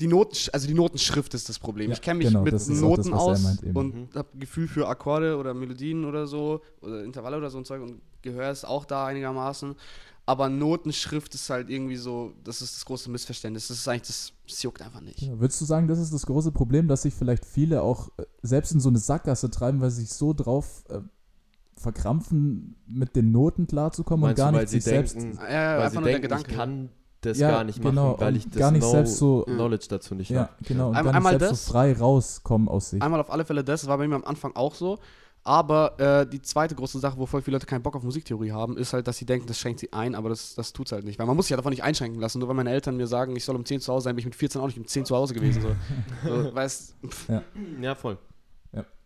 die Noten, also die Notenschrift ist das Problem. Ja, ich kenne mich genau, mit Noten das, aus meint und Mhm. habe Gefühl für Akkorde oder Melodien oder so oder Intervalle oder so ein Zeug und Gehör ist auch da einigermaßen. Aber Notenschrift ist halt irgendwie so, das ist das große Missverständnis. Das ist eigentlich, das, das juckt einfach nicht. Ja, würdest du sagen, das ist das große Problem, dass sich vielleicht viele auch äh, selbst in so eine Sackgasse treiben, weil sie sich so drauf äh, verkrampfen, mit den Noten klarzukommen und Meinst gar du, nicht sie sich selbst. denken, Ja, ja, weil einfach sie nur der denken, Gedanke. ich kann das Ja, gar nicht machen, genau, weil und ich das gar nicht Know- selbst so- Knowledge dazu nicht Ja, habe. genau. Und Ein- gar nicht einmal selbst das. so frei rauskommen aus sich. Einmal auf alle Fälle das, das war bei mir am Anfang auch so. Aber äh, die zweite große Sache, wo voll viele Leute keinen Bock auf Musiktheorie haben, ist halt, dass sie denken, das schränkt sie ein, aber das, das tut es halt nicht. Weil man muss sich ja davon nicht einschränken lassen. Nur weil meine Eltern mir sagen, ich soll um 10 zu Hause sein, bin ich mit 14 auch nicht um 10 zu Hause gewesen. So. so, weißt, Ja, voll.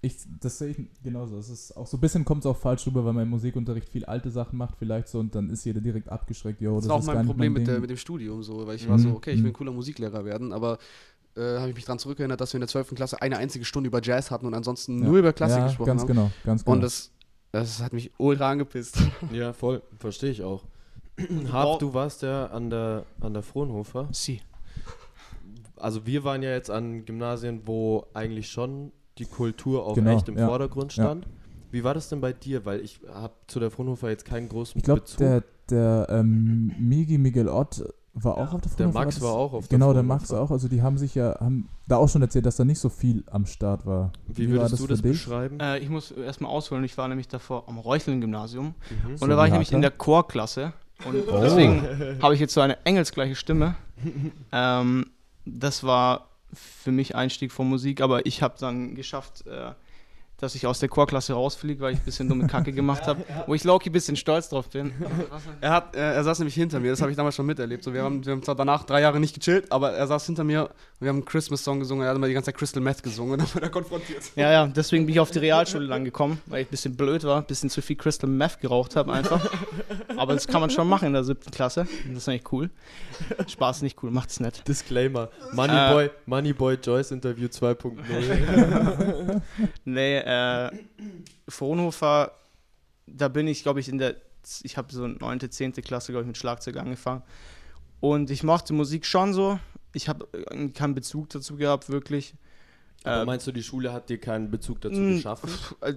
Ich, das sehe ich genauso. Es ist auch so ein bisschen kommt es auch falsch rüber, weil im Musikunterricht viel alte Sachen macht, vielleicht so, und dann ist jeder direkt abgeschreckt. Yo, das das war auch ist mein Problem mit, Ding. der, mit dem Studium. So, weil ich Mhm, war so, okay, ich will mhm. ein cooler Musiklehrer werden, aber äh, habe ich mich daran zurückerinnert, dass wir in der 12. Klasse eine einzige Stunde über Jazz hatten und ansonsten Ja. nur über Klassik ja, gesprochen ganz haben. genau, ganz genau. Und das, das hat mich ultra angepisst. Ja, voll. Verstehe ich auch. Hab, du warst ja an der, an der Frohnhofer. Sie. Also wir waren ja jetzt an Gymnasien, wo eigentlich schon die Kultur auch Genau, echt im ja. Vordergrund stand. Wie war das denn bei dir? Weil ich habe zu der Frohnhofer jetzt keinen großen ich glaube, Bezug. der, der ähm, Migi Miguel Ott war auch auf der Der Fraunhofer, Max das- war auch auf der Genau, der. Max auch. Also die haben sich ja, haben da auch schon erzählt, dass da nicht so viel am Start war. Wie, war würdest du das dich? beschreiben? Äh, ich muss erstmal ausholen, ich war nämlich davor am Reucheln-Gymnasium. Mhm. Und da war wie ich nämlich in der Chorklasse. Und Oh. deswegen habe ich jetzt so eine engelsgleiche Stimme. ähm, das war für mich Einstieg von Musik, aber ich habe dann geschafft, äh, dass ich aus der Chorklasse rausfliege, weil ich ein bisschen dumme Kacke gemacht habe, wo ich Loki ein bisschen stolz drauf bin. Er, hat, äh, er saß nämlich hinter mir, das habe ich damals schon miterlebt. So, wir, haben, wir haben zwar danach drei Jahre nicht gechillt, aber er saß hinter mir und wir haben einen Christmas-Song gesungen. Er hat immer die ganze Zeit Crystal Meth gesungen und dann wurde er konfrontiert. Ja, ja, deswegen bin ich auf die Realschule dann gekommen, weil ich ein bisschen blöd war, ein bisschen zu viel Crystal Meth geraucht habe einfach. Aber das kann man schon machen in der siebten Klasse. Das ist eigentlich cool. Spaß ist nicht cool, macht's nicht. Disclaimer. Äh. Moneyboy, Moneyboy Joyce Interview 2.0. Nee, äh, Fraunhofer, da bin ich, glaube ich, in der, ich habe so 9., 10. Klasse, glaube ich, mit Schlagzeug angefangen. Und ich mochte Musik schon so. Ich habe keinen Bezug dazu gehabt, wirklich. Aber Äh, meinst du, die Schule hat dir keinen Bezug dazu mh, geschaffen? äh,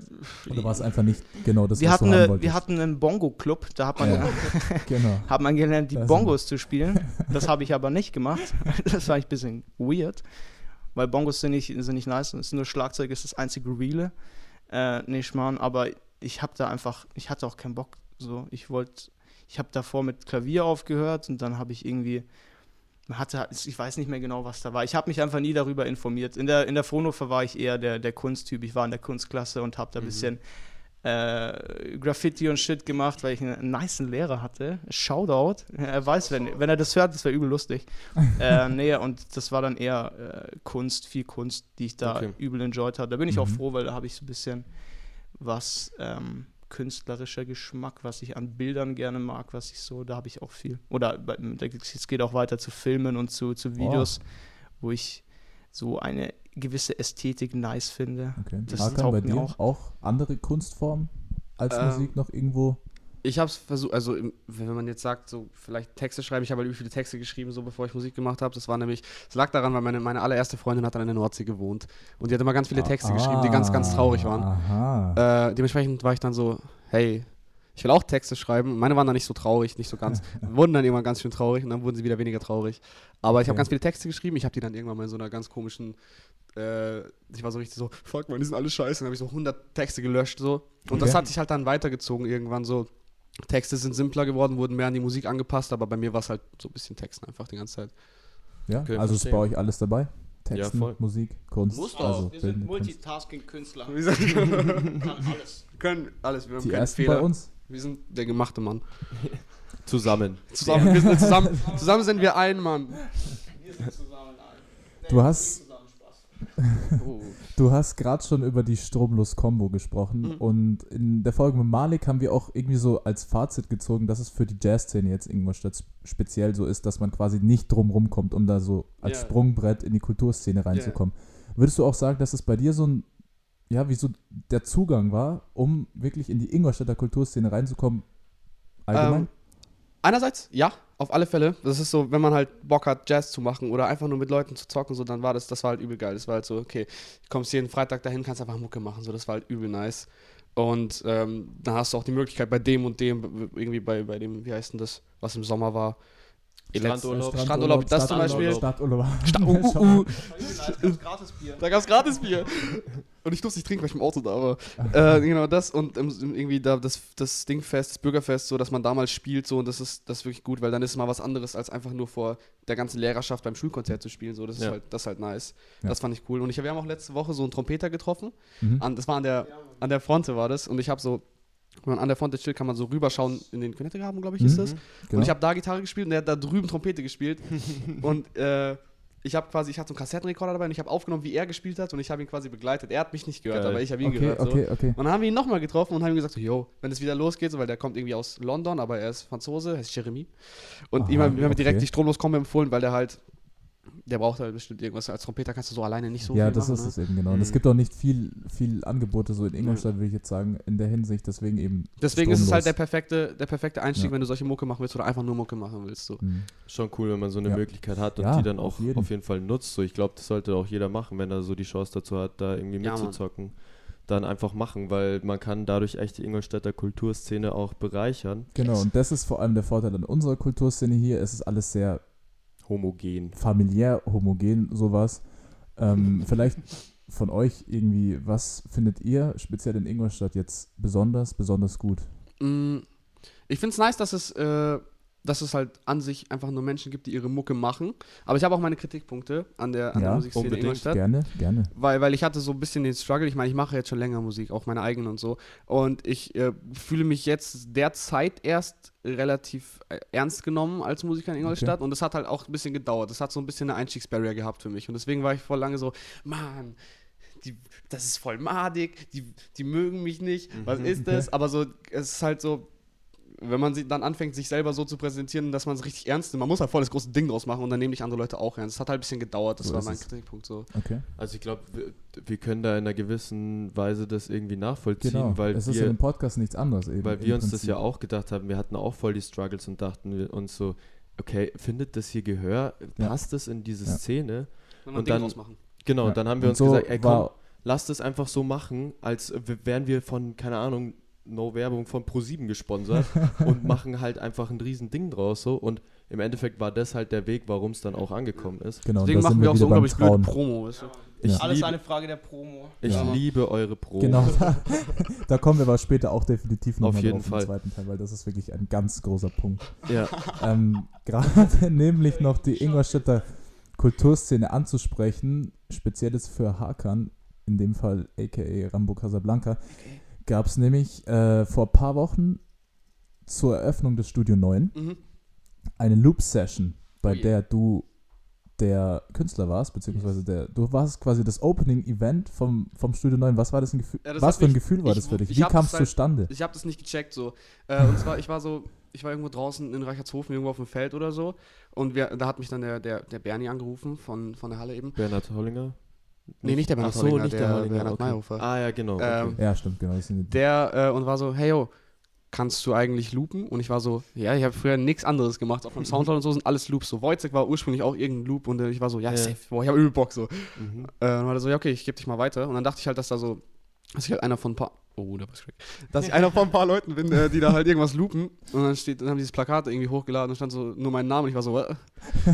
Oder war es einfach nicht genau das, wir, was hatten du haben eine, wir hatten einen Bongo-Club, da hat man, Ja. genau. hat man gelernt, die Bongos zu spielen. Das habe ich aber nicht gemacht. Das war ein bisschen weird, weil Bongos sind nicht, sind nicht nice. Es ist nur Schlagzeug, ist das einzige Reale. Äh, nee, Schmarrn, aber ich habe da einfach, ich hatte auch keinen Bock. So, ich wollte, ich habe davor mit Klavier aufgehört und dann habe ich irgendwie, man hatte, ich weiß nicht mehr genau, was da war. Ich habe mich einfach nie darüber informiert. In der, in der Fraunhofer war ich eher der, der Kunsttyp. Ich war in der Kunstklasse und habe da ein Mhm. bisschen äh, Graffiti und Shit gemacht, weil ich einen, niceen Lehrer hatte. Shoutout. Er weiß, wenn, wenn er das hört, das wäre übel lustig. äh, nee, und das war dann eher äh, Kunst, viel Kunst, die ich da Okay. übel enjoyed habe. Da bin ich auch Mhm. froh, weil da habe ich so ein bisschen was ähm, künstlerischer Geschmack, was ich an Bildern gerne mag, was ich so, da habe ich auch viel. Oder es geht auch weiter zu Filmen und zu, zu Videos, wo ich so eine gewisse Ästhetik nice finde. Okay. Das Hakan, taugt bei mir dir auch. auch. andere Kunstformen als Ähm, Musik noch irgendwo? Ich habe es versucht, also im, wenn man jetzt sagt, so vielleicht Texte schreiben, ich habe halt viele Texte geschrieben, so bevor ich Musik gemacht habe. Das war nämlich, es lag daran, weil meine, meine allererste Freundin hat dann in der Nordsee gewohnt und die hat immer ganz viele Texte geschrieben, die ganz, ganz traurig waren. Aha. Äh, dementsprechend war ich dann so, hey, ich will auch Texte schreiben. Meine waren dann nicht so traurig, nicht so ganz. wurden dann irgendwann ganz schön traurig und dann wurden sie wieder weniger traurig. Aber ich habe Okay. ganz viele Texte geschrieben. Ich habe die dann irgendwann mal in so einer ganz komischen, äh, ich war so richtig so, fuck man, die sind alle scheiße. Dann habe ich so 100 Texte gelöscht so. Und das hat sich halt dann weitergezogen irgendwann so. Texte sind simpler geworden, wurden mehr an die Musik angepasst, aber bei mir war es halt so ein bisschen Texten einfach die ganze Zeit. ja, okay, also ist bei euch alles dabei? Texten, voll. Musik, Kunst. Muss doch. also wir sind. Multitasking-Künstler. Wir sind- Kann alles. können alles, wir haben Die keinen ersten Fehler. bei uns? Wir sind der gemachte Mann. Zusammen. Zusammen, wir sind, zusammen, zusammen sind wir ein Mann. Wir sind zusammen ein. Du hast-. Oh. Du hast gerade schon über die Stromlos-Kombo gesprochen Mhm. und in der Folge mit Malik haben wir auch irgendwie so als Fazit gezogen, dass es für die Jazzszene jetzt Ingolstadt speziell so ist, dass man quasi nicht drum rumkommt, um da so als Ja. Sprungbrett in die Kulturszene reinzukommen. Würdest du auch sagen, dass es bei dir so ein, ja, wie so der Zugang war, um wirklich in die Ingolstädter Kulturszene reinzukommen? Allgemein? Ähm, einerseits, ja, auf alle Fälle. Das ist so, wenn man halt Bock hat, Jazz zu machen oder einfach nur mit Leuten zu zocken, so, dann war das, das war halt übel geil. Das war halt so, okay, du kommst jeden Freitag dahin, kannst einfach Mucke machen, so, das war halt übel nice. Und ähm, dann hast du auch die Möglichkeit bei dem und dem, irgendwie bei, bei dem, wie heißt denn das, was im Sommer war? Strandurlaub. Strandurlaub, das zum Beispiel. Stadturlaub. Sta uh, uh, uh. Gratisbier. Da gab's Gratisbier. Und ich durfte nicht trinken, weil ich im Auto da war. äh, genau das und irgendwie da das, das Dingfest, das Bürgerfest, so dass man damals spielt, so und das ist, das ist wirklich gut, weil dann ist es mal was anderes, als einfach nur vor der ganzen Lehrerschaft beim Schulkonzert zu spielen. So, das ist Ja. halt, das ist halt nice. Ja. Das fand ich cool. Und ich, wir haben auch letzte Woche so einen Trompeter getroffen. Mhm. An, das war an der, an der Fronte war das. Und ich habe so, wenn man an der Fronte chillt, kann man so rüberschauen in den Könettegraben, glaube ich, ist Mhm. das. Genau. Und ich habe da Gitarre gespielt und der hat da drüben Trompete gespielt. und äh, ich habe quasi, ich hatte so einen Kassettenrekorder dabei und ich habe aufgenommen, wie er gespielt hat und ich habe ihn quasi begleitet. Er hat mich nicht gehört, Geil. aber ich habe ihn okay, gehört. So. okay, okay. Und dann haben wir ihn nochmal getroffen und haben ihm gesagt, so, yo, wenn es wieder losgeht, so, weil der kommt irgendwie aus London, aber er ist Franzose, heißt Jeremy. Und Aha, ihm haben wir direkt die Stromloskombo empfohlen, weil der halt, der braucht halt bestimmt irgendwas. Als Trompeter kannst du so alleine nicht so ja, viel das machen. ist ne? es eben genau. Und es Mhm. gibt auch nicht viel, viel Angebote so in Ingolstadt, würde ich jetzt sagen, in der Hinsicht. Deswegen eben. Deswegen ist es halt der stromlos. perfekte, der perfekte Einstieg, Ja. wenn du solche Mucke machen willst oder einfach nur Mucke machen willst. So. Mhm. Schon cool, wenn man so eine Ja. Möglichkeit hat und Ja, die dann auch auf jeden. auf jeden Fall nutzt. So, ich glaube, das sollte auch jeder machen, wenn er so die Chance dazu hat, da irgendwie Ja, mitzuzocken. Dann einfach machen, weil man kann dadurch echt die Ingolstädter Kulturszene auch bereichern. Genau, und das ist vor allem der Vorteil an unserer Kulturszene hier. Es ist alles sehr Homogen. familiär, homogen, sowas. Ähm, vielleicht von euch irgendwie, was findet ihr speziell in Ingolstadt jetzt besonders, besonders gut? Mm, Ich finde es nice, dass es, äh, dass es halt an sich einfach nur Menschen gibt, die ihre Mucke machen. Aber ich habe auch meine Kritikpunkte an der, an Ja, der Musikszene in. Ingolstadt. Gerne, gerne. Weil, weil ich hatte so ein bisschen den Struggle, ich meine, ich mache jetzt schon länger Musik, auch meine eigene und so. Und ich äh, fühle mich jetzt derzeit erst relativ äh, ernst genommen als Musiker in Ingolstadt. Und das hat halt auch ein bisschen gedauert. Das hat so ein bisschen eine Einstiegsbarrier gehabt für mich. Und deswegen war ich voll lange so, Mann, die, das ist voll madig, die, die mögen mich nicht, was Mhm. ist das? Aber so, es ist halt so, wenn man sie dann anfängt, sich selber so zu präsentieren, dass man es richtig ernst nimmt, man muss halt voll das große Ding draus machen und dann nehmen dich andere Leute auch ernst. Das hat halt ein bisschen gedauert, das So war mein es. Kritikpunkt so. Okay. Also ich glaube, wir, wir können da in einer gewissen Weise das irgendwie nachvollziehen, Genau. weil es ist in wir, dem Podcast nichts anderes eben. weil im wir uns das Prinzip. ja auch gedacht haben. Wir hatten auch voll die Struggles und dachten wir uns so, okay, findet das hier Gehör? Ja. Passt das in diese Ja. Szene? Wenn man Und ein Ding dann- draus machen. Genau, Ja. dann haben wir Und uns so gesagt, ey komm, lasst es einfach so machen, als wären wir von, keine Ahnung, No Werbung von Pro7 gesponsert und machen halt einfach ein riesen Ding draus so und im Endeffekt war das halt der Weg, warum es dann auch angekommen ist. Genau, Deswegen machen wir auch so unglaublich blöd Trauen. Promo. Weißt du? Ich, Ja. Alles liebe, eine Frage der Promo. ich Ja. liebe eure Pro. Genau, da, da kommen wir aber später auch definitiv noch Auf mal jeden drauf Fall. im zweiten Teil, weil das ist wirklich ein ganz großer Punkt. Ja, ähm, Gerade nämlich noch die Ingolstädter Kulturszene anzusprechen, spezielles für Hakan, in dem Fall aka Rambo Casablanca, gab es nämlich äh, vor ein paar Wochen zur Eröffnung des Studio 9 Mhm. eine Loop-Session, bei Oh yeah. der du der Künstler warst, beziehungsweise der, du warst quasi das Opening-Event vom, vom Studio 9. Was war das ein Gefühl? Ja, das was für ein mich- Gefühl war ich- das für dich? ich Wie kam es halt- zustande? Ich habe das nicht gecheckt so. Äh, und zwar, ich war so, ich war irgendwo draußen in Reichertshofen, irgendwo auf dem Feld oder so. Und wir, da hat mich dann der, der, der Bernie angerufen von, von der Halle eben. Bernhard Hollinger? Nee, nicht der Bernhard so, nicht der der Hollinger. Bernhard okay. Mayhofer. Ah ja, genau. Okay. Ähm, Ja, stimmt, genau. Das sind die, Der äh, und war so, hey yo, kannst du eigentlich loopen? Und ich war so, ja, ich habe früher nichts anderes gemacht. Auf meinem Soundcloud und so sind alles Loops. So Wojciech war ursprünglich auch irgendein Loop und äh, ich war so, ja, Ja. safe, boah, ich habe übel Bock so. mhm. Äh, und war er so, ja, okay, ich gebe dich mal weiter. Und dann dachte ich halt, dass da so, dass ich halt einer von ein paar, oh, da war Craig, dass ich einer von ein paar Leuten bin, äh, die da halt irgendwas loopen. Und dann steht, dann haben die dieses Plakat irgendwie hochgeladen und stand so nur mein Name und ich war so, äh,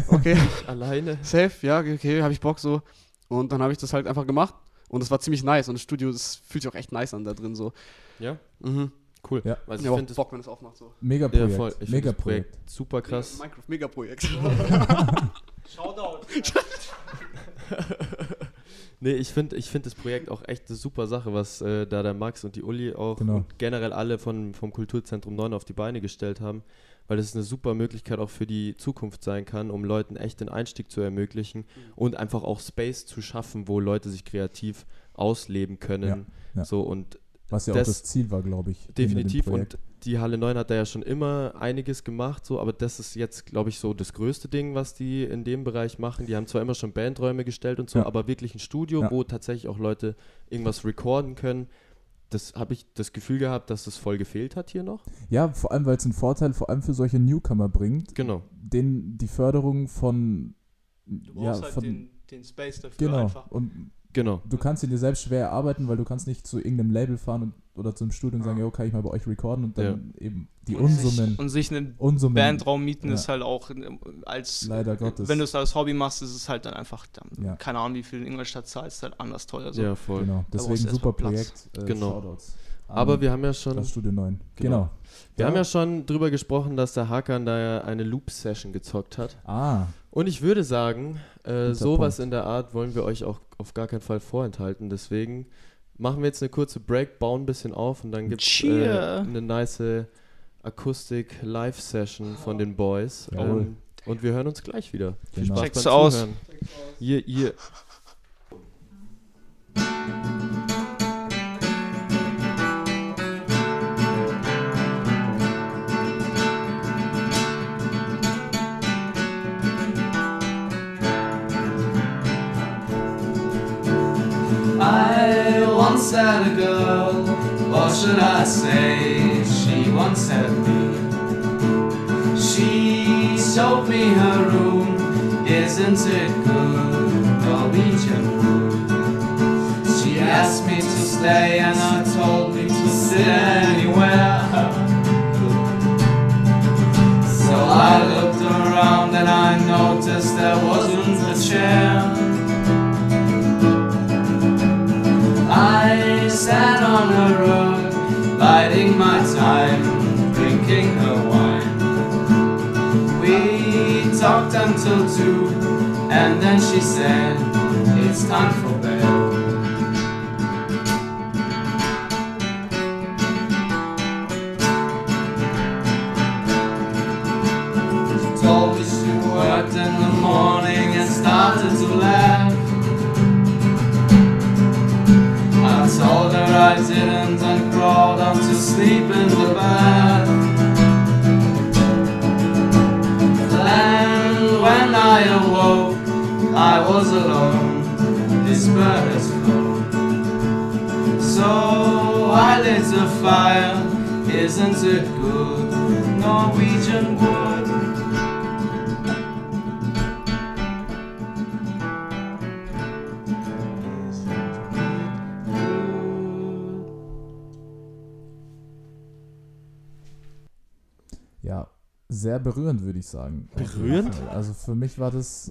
okay, Alleine. safe, ja, okay, habe ich Bock so. Und dann habe ich das halt einfach gemacht. Und es war ziemlich nice. Und das Studio, das fühlt sich auch echt nice an da drin so. Ja, Mhm. cool. Ja. Also Ich hab finde Bock, wenn es aufmacht so. Mega-Projekt. ja, voll. Ich find das Mega-Projekt. Projekt super krass. Minecraft Megaprojekt. Shoutout. Nee, ich finde ich find das Projekt auch echt eine super Sache, was äh, da der Max und die Uli auch Genau. und generell alle von, vom Kulturzentrum 9 auf die Beine gestellt haben, weil das eine super Möglichkeit auch für die Zukunft sein kann, um Leuten echt den Einstieg zu ermöglichen und einfach auch Space zu schaffen, wo Leute sich kreativ ausleben können. Ja, ja. So und Was ja auch Das- das Ziel war, glaube ich. Definitiv und die Halle 9 hat da ja schon immer einiges gemacht, so, aber das ist jetzt, glaube ich, so das größte Ding, was die in dem Bereich machen. Die haben zwar immer schon Bandräume gestellt und so, Ja. aber wirklich ein Studio, Ja. wo tatsächlich auch Leute irgendwas recorden können. Das habe ich das Gefühl gehabt, dass das voll gefehlt hat hier noch. Ja, vor allem, weil es einen Vorteil vor allem für solche Newcomer bringt, Genau. denen die Förderung von. Du ja, brauchst halt von, den, den Space dafür Genau. einfach. Und Genau. du kannst ihn dir selbst schwer erarbeiten, weil du kannst nicht zu irgendeinem Label fahren und, oder zum Studio und sagen, ja, kann ich mal bei euch recorden und dann eben die Und sich- Unsummen. Und sich einen Unsummen Bandraum mieten Ja. ist halt auch ähm, als Leider Gottes. wenn du es als Hobby machst, ist es halt dann einfach dann, Ja. keine Ahnung, wie viel in Ingolstadt zahlst, halt anders teuer. So. Ja, voll. Genau, deswegen super. Projekt. Äh, Genau. Shoutouts Aber wir haben ja schon, das Studio 9. Genau. Genau. wir Ja. haben ja schon drüber gesprochen, dass der Hakan da ja eine Loop-Session gezockt hat. Ah, Und ich würde sagen, äh, sowas Punkt. in der Art wollen wir euch auch auf gar keinen Fall vorenthalten. Deswegen machen wir jetzt eine kurze Break, bauen ein bisschen auf und dann gibt es äh, eine nice Akustik-Live-Session von den Boys. Jawohl. Ähm, und wir hören uns gleich wieder. Viel Genau. Spaß Check's beim aus. Zuhören. Ihr, ihr. Once had a girl, or should I say, she once had me. She showed me her room, isn't it good? Norwegian wood. She asked me to stay, and I told me to sit anywhere. Until two, and then she said, It's time for bed. Ich sagen. Berührend? Also für mich war das,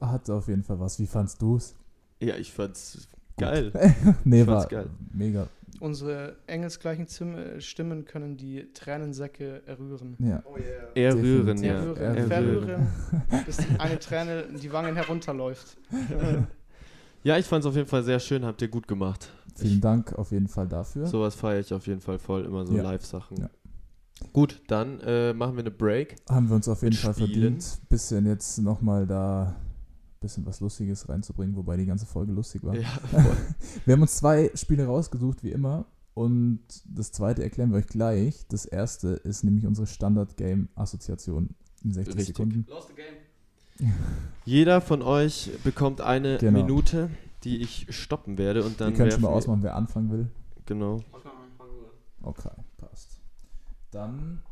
äh, hat auf jeden Fall was. Wie fandst du es? Ja, ich fand's geil. nee, Ich war fand's geil. mega. Unsere engelsgleichen Zim- Stimmen können die Tränensäcke errühren. Ja. Oh yeah. Errühren, Definitiv. ja. Errühren, Errühren. verrühren, bis eine Träne in die Wangen herunterläuft. Ja, ich fand's auf jeden Fall sehr schön, habt ihr gut gemacht. Vielen Dank auf jeden Fall dafür. Sowas feiere ich auf jeden Fall voll, immer so Ja. Live-Sachen. Ja. Gut, dann äh, machen wir eine Break. Haben wir uns auf jeden Fall Spielen. verdient, bisschen jetzt nochmal da bisschen was Lustiges reinzubringen, wobei die ganze Folge lustig war. Ja. Wir haben uns zwei Spiele rausgesucht, wie immer. Und das zweite erklären wir euch gleich. Das erste ist nämlich unsere Standard-Game-Assoziation in 60 Richtig. Sekunden. Lost the game. Jeder von euch bekommt eine Genau. Minute, die ich stoppen werde und dann Ihr könnt schon mal ausmachen, wer anfangen will. Genau. Okay. Dann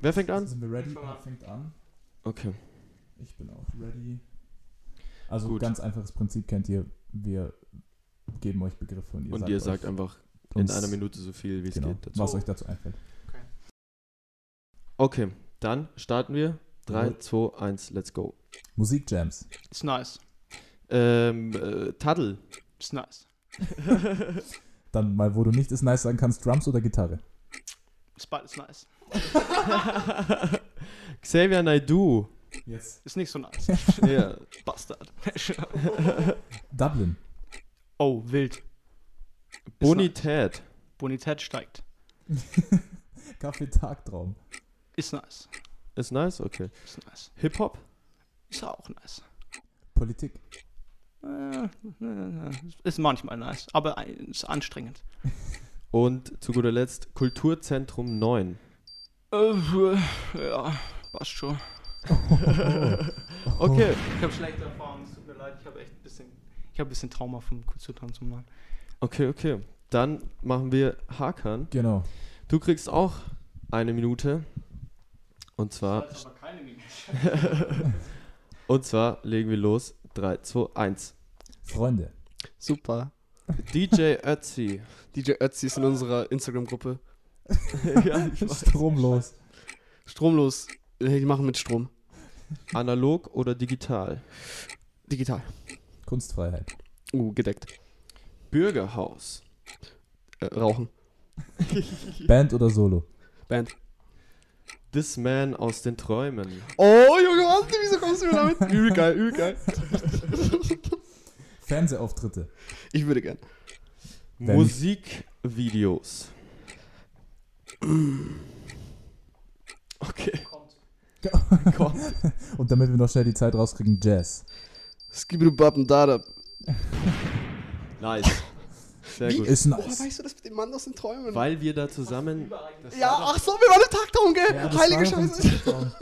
Wer fängt an? sind wir ready. Wer fängt an? Okay. Ich bin auch ready. Also Gut. ganz einfaches Prinzip kennt ihr. Wir geben euch Begriffe und ihr Und sagt ihr sagt einfach in einer Minute so viel, wie es genau, geht. Dazu. was euch dazu einfällt. Okay, dann starten wir. 3, Jawohl. 2, 1, let's go. Musikjams. Ist nice. Ähm, äh, Taddel. Ist nice. Dann mal, wo du nicht ist nice sagen kannst, Drums oder Gitarre. Ist beides nice. Xavier Naidoo. Yes. Ist nicht so nice. ja. Bastard. Dublin. oh, wild. Bonität. Bonität steigt. Kaffee Tagtraum. Ist nice. Ist nice? Okay. Ist nice. Hip-Hop. Ist auch nice. Politik. Äh, äh, ist manchmal nice, aber ist anstrengend. Und zu guter Letzt Kulturzentrum 9. Äh, ja, passt schon. Okay. Ich habe schlechte Erfahrungen, es tut mir leid. Ich habe echt ein bisschen, ich habe ein bisschen Trauma vom Kulturtanz zum Neuen. Okay, okay. Dann machen wir Hakan. Genau. Du kriegst auch eine Minute. Und zwar, aber keine Minute. und zwar legen wir los. 3, 2, 1. Freunde. Super. DJ Ötzi. DJ Ötzi ist in unserer Instagram-Gruppe. ja. Stromlos. Stromlos. Die machen mit Strom. Analog oder digital? Digital. Kunstfreiheit. Uh, gedeckt. Bürgerhaus. Äh, rauchen. Band oder Solo. Band. This Man aus den Träumen. Oh, Junge, was? Wieso kommst du mir damit? übel geil, übel geil. Fernsehauftritte. Ich würde gern. Wenn- Musikvideos. Okay. Kommt. Und damit wir noch schnell die Zeit rauskriegen, Jazz. Skibidubappen Dada. Nice. Sehr Wie? gut. Ist Woher nice. weißt du das mit dem Mann aus den Träumen? Weil wir da zusammen, ja, ach so, wir waren im Tagtraum, gell? Ja, Heilige Scheiße.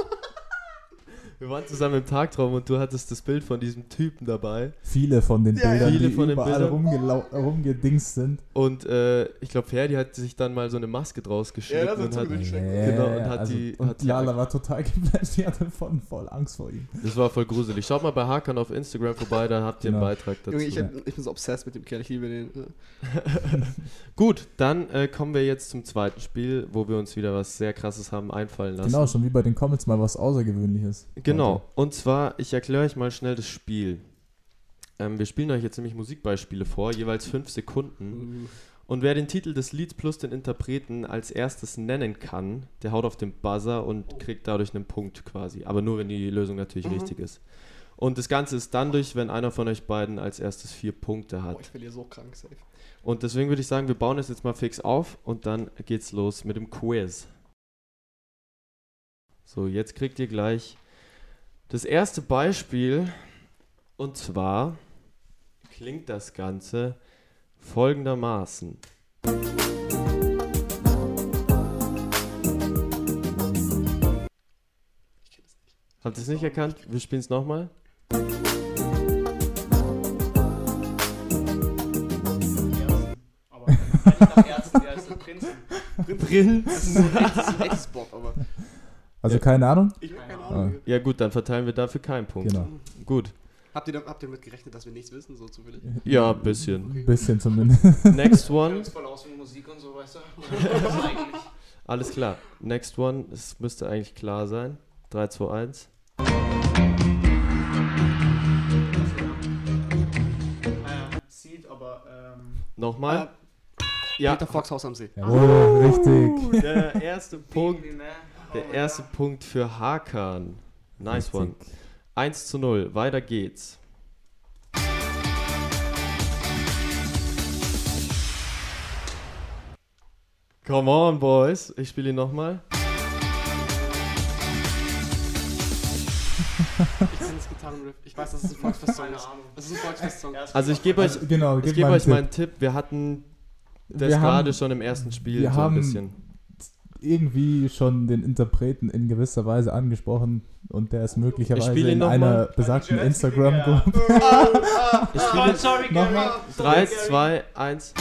Wir waren zusammen im Tagtraum und du hattest das Bild von diesem Typen dabei. Viele von den ja. Bildern, Viele die von überall rumgedingst sind. Und äh, ich glaube, Ferdi hat sich dann mal so eine Maske draus geschnitten Ja, das hat und hat, zugedrückt. Genau, und hat also, die- und hat die- Lala war total geflasht, die hatte voll, voll Angst vor ihm. Das war voll gruselig. Schaut mal bei Hakan auf Instagram vorbei, da habt ihr Genau. einen Beitrag dazu. Junge, ich, Ja. ich bin so obsessed mit dem Kerl, ich liebe den. Gut, dann äh, kommen wir jetzt zum zweiten Spiel, wo wir uns wieder was sehr krasses haben einfallen lassen. Genau, schon wie bei den Comics mal was Außergewöhnliches. Genau. Und zwar, ich erkläre euch mal schnell das Spiel. Ähm, wir spielen euch jetzt nämlich Musikbeispiele vor, jeweils fünf Sekunden. Und wer den Titel des Lieds plus den Interpreten als erstes nennen kann, der haut auf den Buzzer und kriegt dadurch einen Punkt quasi. Aber nur, wenn die Lösung natürlich Mhm. richtig ist. Und das Ganze ist dann durch, wenn einer von euch beiden als erstes vier Punkte hat. ich verliere so krank safe. Und deswegen würde ich sagen, wir bauen es jetzt mal fix auf und dann geht's los mit dem Quiz. So, jetzt kriegt ihr gleich das erste Beispiel. Und zwar klingt das Ganze folgendermaßen. Habt ihr es nicht erkannt? Wir spielen es nochmal. Prinz. Drin. Das ist ein Bock, aber. Also keine Ahnung? Ich hab keine Ah. Ahnung. Ja gut, dann verteilen wir dafür keinen Punkt. Genau. Gut. Habt ihr, habt ihr damit gerechnet, dass wir nichts wissen, so zufällig? Ja, ein bisschen. Ein bisschen zumindest. Next one. uns voll aus mit Musik und so, weißt du? Das ist eigentlich. Alles klar. Next one. Es müsste eigentlich klar sein. 3, 2, 1. Äh, Seed, aber ähm, Nochmal. Ja. Ja, Peter Fox Haus am See. Jawohl, richtig. der erste Punkt. Der erste. Punkt für Hakan. Nice one. Richtig. 1 zu 0. Weiter geht's. Come on, boys. Ich spiele ihn nochmal. Ich kenne das Gitarrenriff. Ich weiß, dass es ein Volksfest-Song ist. Das ist ein Volksfest-Song. Also ich gebe euch, Also, genau, ich gebe euch einen mal einen Tipp. Wir hatten das Wir haben- gerade schon im ersten Spiel wir so ein haben bisschen. Irgendwie schon den Interpreten in gewisser Weise angesprochen und der ist Ich möglicherweise in einer mal. besagten Instagram-Gruppe. Ich Oh, spiele sorry, Nochmal. Gary. 3, Sorry, Gary. 2, 1.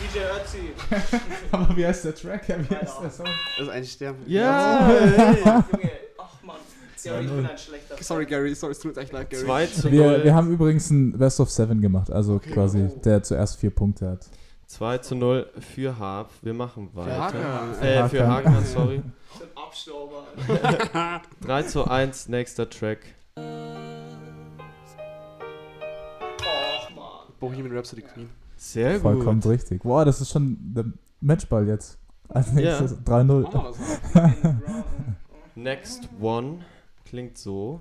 DJ Ötzi. Aber wie heißt der Track? Wie Keine heißt der. Song? Das ist ein Stern. Ja! Junge, ach man. Gary, ich 2-0. bin ein schlechter. Sorry, Gary. Sorry, es tut mir echt leid, Gary. 2 zu Wir, 0. wir haben übrigens ein Best of Seven gemacht, also Okay. quasi Oh. der zuerst vier Punkte hat. 2 zu 0 für Harp. Wir machen weiter. Hakan. Äh, für. Hakan, sorry. Ich bin Abstauber. 3 zu 1, nächster Track. Och man. Bohemian Rhapsody Queen. Sehr gut. Vollkommen richtig. Boah, das ist schon der Matchball jetzt. Als nächstes 3-0. Das mal. Next one klingt so.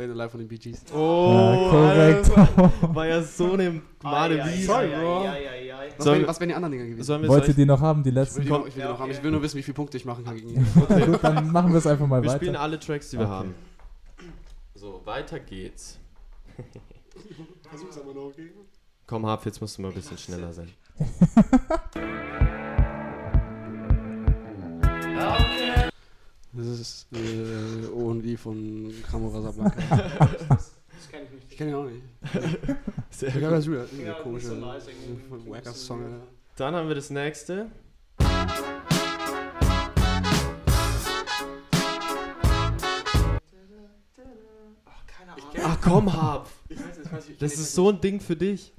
Stay Alive von den Bee Gees. Oh, Ja, korrekt. Alter. War ja so eine Male wie. Sorry, Bro. Was, wären, wir- was wären die anderen Dinger gewesen? Sollen wir Wollt ihr die noch haben, die Ich will letzten? die noch, ich will die noch haben. okay. Ich will nur wissen, wie viele Punkte ich machen kann gegen ihn. Gut, dann machen wir es einfach mal Wir spielen weiter. alle Tracks, die wir Okay. haben. So, weiter geht's. Versuch's aber noch, okay? Komm, Harp, jetzt musst du mal ein bisschen schneller sein. Das ist äh, O und I von Cramo Rasablanca. Das kenne ich nicht. Ich kenne ihn auch nicht. Sehr Ich habe das wieder. Ja, Ja, komisch. nicht so nice. Wacker Song. Alter. Dann haben wir das nächste. Ach, keine Ahnung. Ach komm, Harp. Ich weiß, ich weiß, ich Das ist so ein Ding für dich.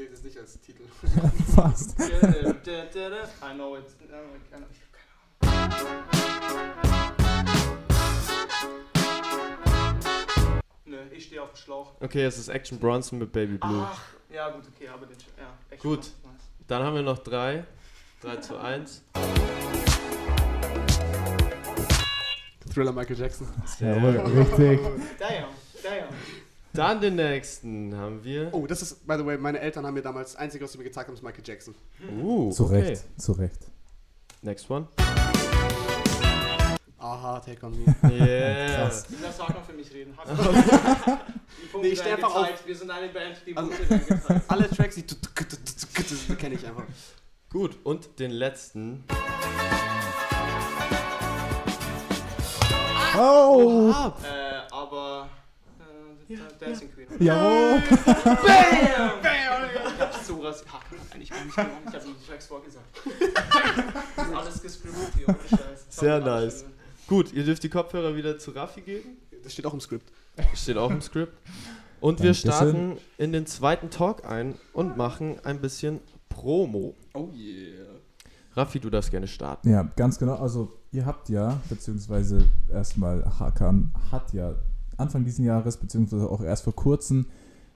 Zählt es nicht als Titel. Fast. I know it. Ich hab keine Ahnung. Nö, ich stehe auf dem Schlauch. Okay, es ist Action Bronson mit Baby Blue. Ach, ja gut, okay, aber den, ja, echt Gut. nice. Dann haben wir noch drei. 3 zu 1. Thriller Michael Jackson. Jawohl, richtig. Damn. Dann den nächsten haben wir. Oh, das ist, by the way, meine Eltern haben mir damals, das einzige, was sie mir gezeigt haben, ist Michael Jackson. Uh, Zu okay. Recht, zu Recht. Next one. Aha, Take on Me. Yeah. Krass. Das sagt man für mich reden. Nee, ich steh werden einfach gezeigt. Wir sind eine Band, die Also-. Alle Tracks, die das kenne ich einfach. Gut, und den letzten. Oh! Aber. Äh, Dancing Queen. Jawohl! Bam! Bam! Ich hab's rasiert. Ha, eigentlich bin ich genommen. Ich hab die Tracks vorgesagt. Das ist alles gescriptet hier, ohne Scheiß. Das Sehr nice. Gut, ihr dürft die Kopfhörer wieder zu Raffi geben. Das steht auch im Skript. Steht auch im Skript. Und wir starten in den zweiten Talk ein und machen ein bisschen Promo. Oh yeah. Raffi, du darfst gerne starten. Ja, ganz genau. Also, ihr habt ja, beziehungsweise erstmal Hakan hat ja Anfang diesen Jahres, beziehungsweise auch erst vor kurzem,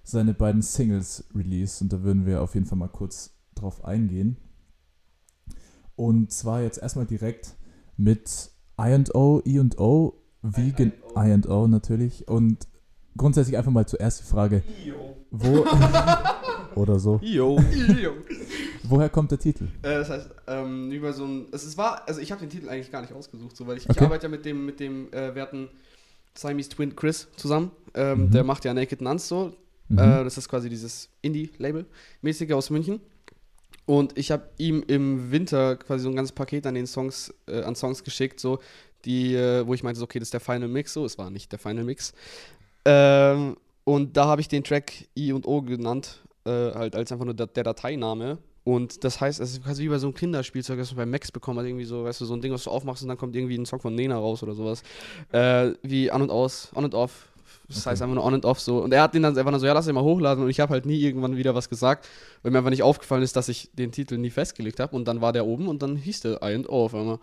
seine beiden Singles released. Und da würden wir auf jeden Fall mal kurz drauf eingehen. Und zwar jetzt erstmal direkt mit I&O, I&O, wie gen I&O natürlich. Und grundsätzlich einfach mal zuerst die Frage, wo oder so, Yo. woher kommt der Titel? Äh, das heißt, ähm, über so ein. Es ist, war, also ich habe den Titel eigentlich gar nicht ausgesucht, so, weil ich, ich Okay. arbeite ja mit dem, mit dem äh, werten Siamese Twin Chris zusammen. Ähm, Mhm. Der macht ja Naked Nuns so. Mhm. Äh, das ist quasi dieses Indie-Label-mäßige aus München. Und ich habe ihm im Winter quasi so ein ganzes Paket an den Songs, äh, an Songs geschickt, so, die, äh, wo ich meinte, so, okay, das ist der Final Mix, so, es war nicht der Final Mix. Ähm, und da habe ich den Track I und O genannt, äh, halt als einfach nur der, der Dateiname. Und das heißt, es ist quasi wie bei so einem Kinderspielzeug, das man bei Max bekommen hat, irgendwie so, weißt du, so ein Ding, was du aufmachst und dann kommt irgendwie ein Song von Nena raus oder sowas. Äh, wie an und aus, on und off. Das Okay. heißt einfach nur on and off so. Und er hat den dann einfach nur so, ja, lass den mal hochladen. Und ich habe halt nie irgendwann wieder was gesagt, weil mir einfach nicht aufgefallen ist, dass ich den Titel nie festgelegt habe. Und dann war der oben und dann hieß der I and O auf einmal.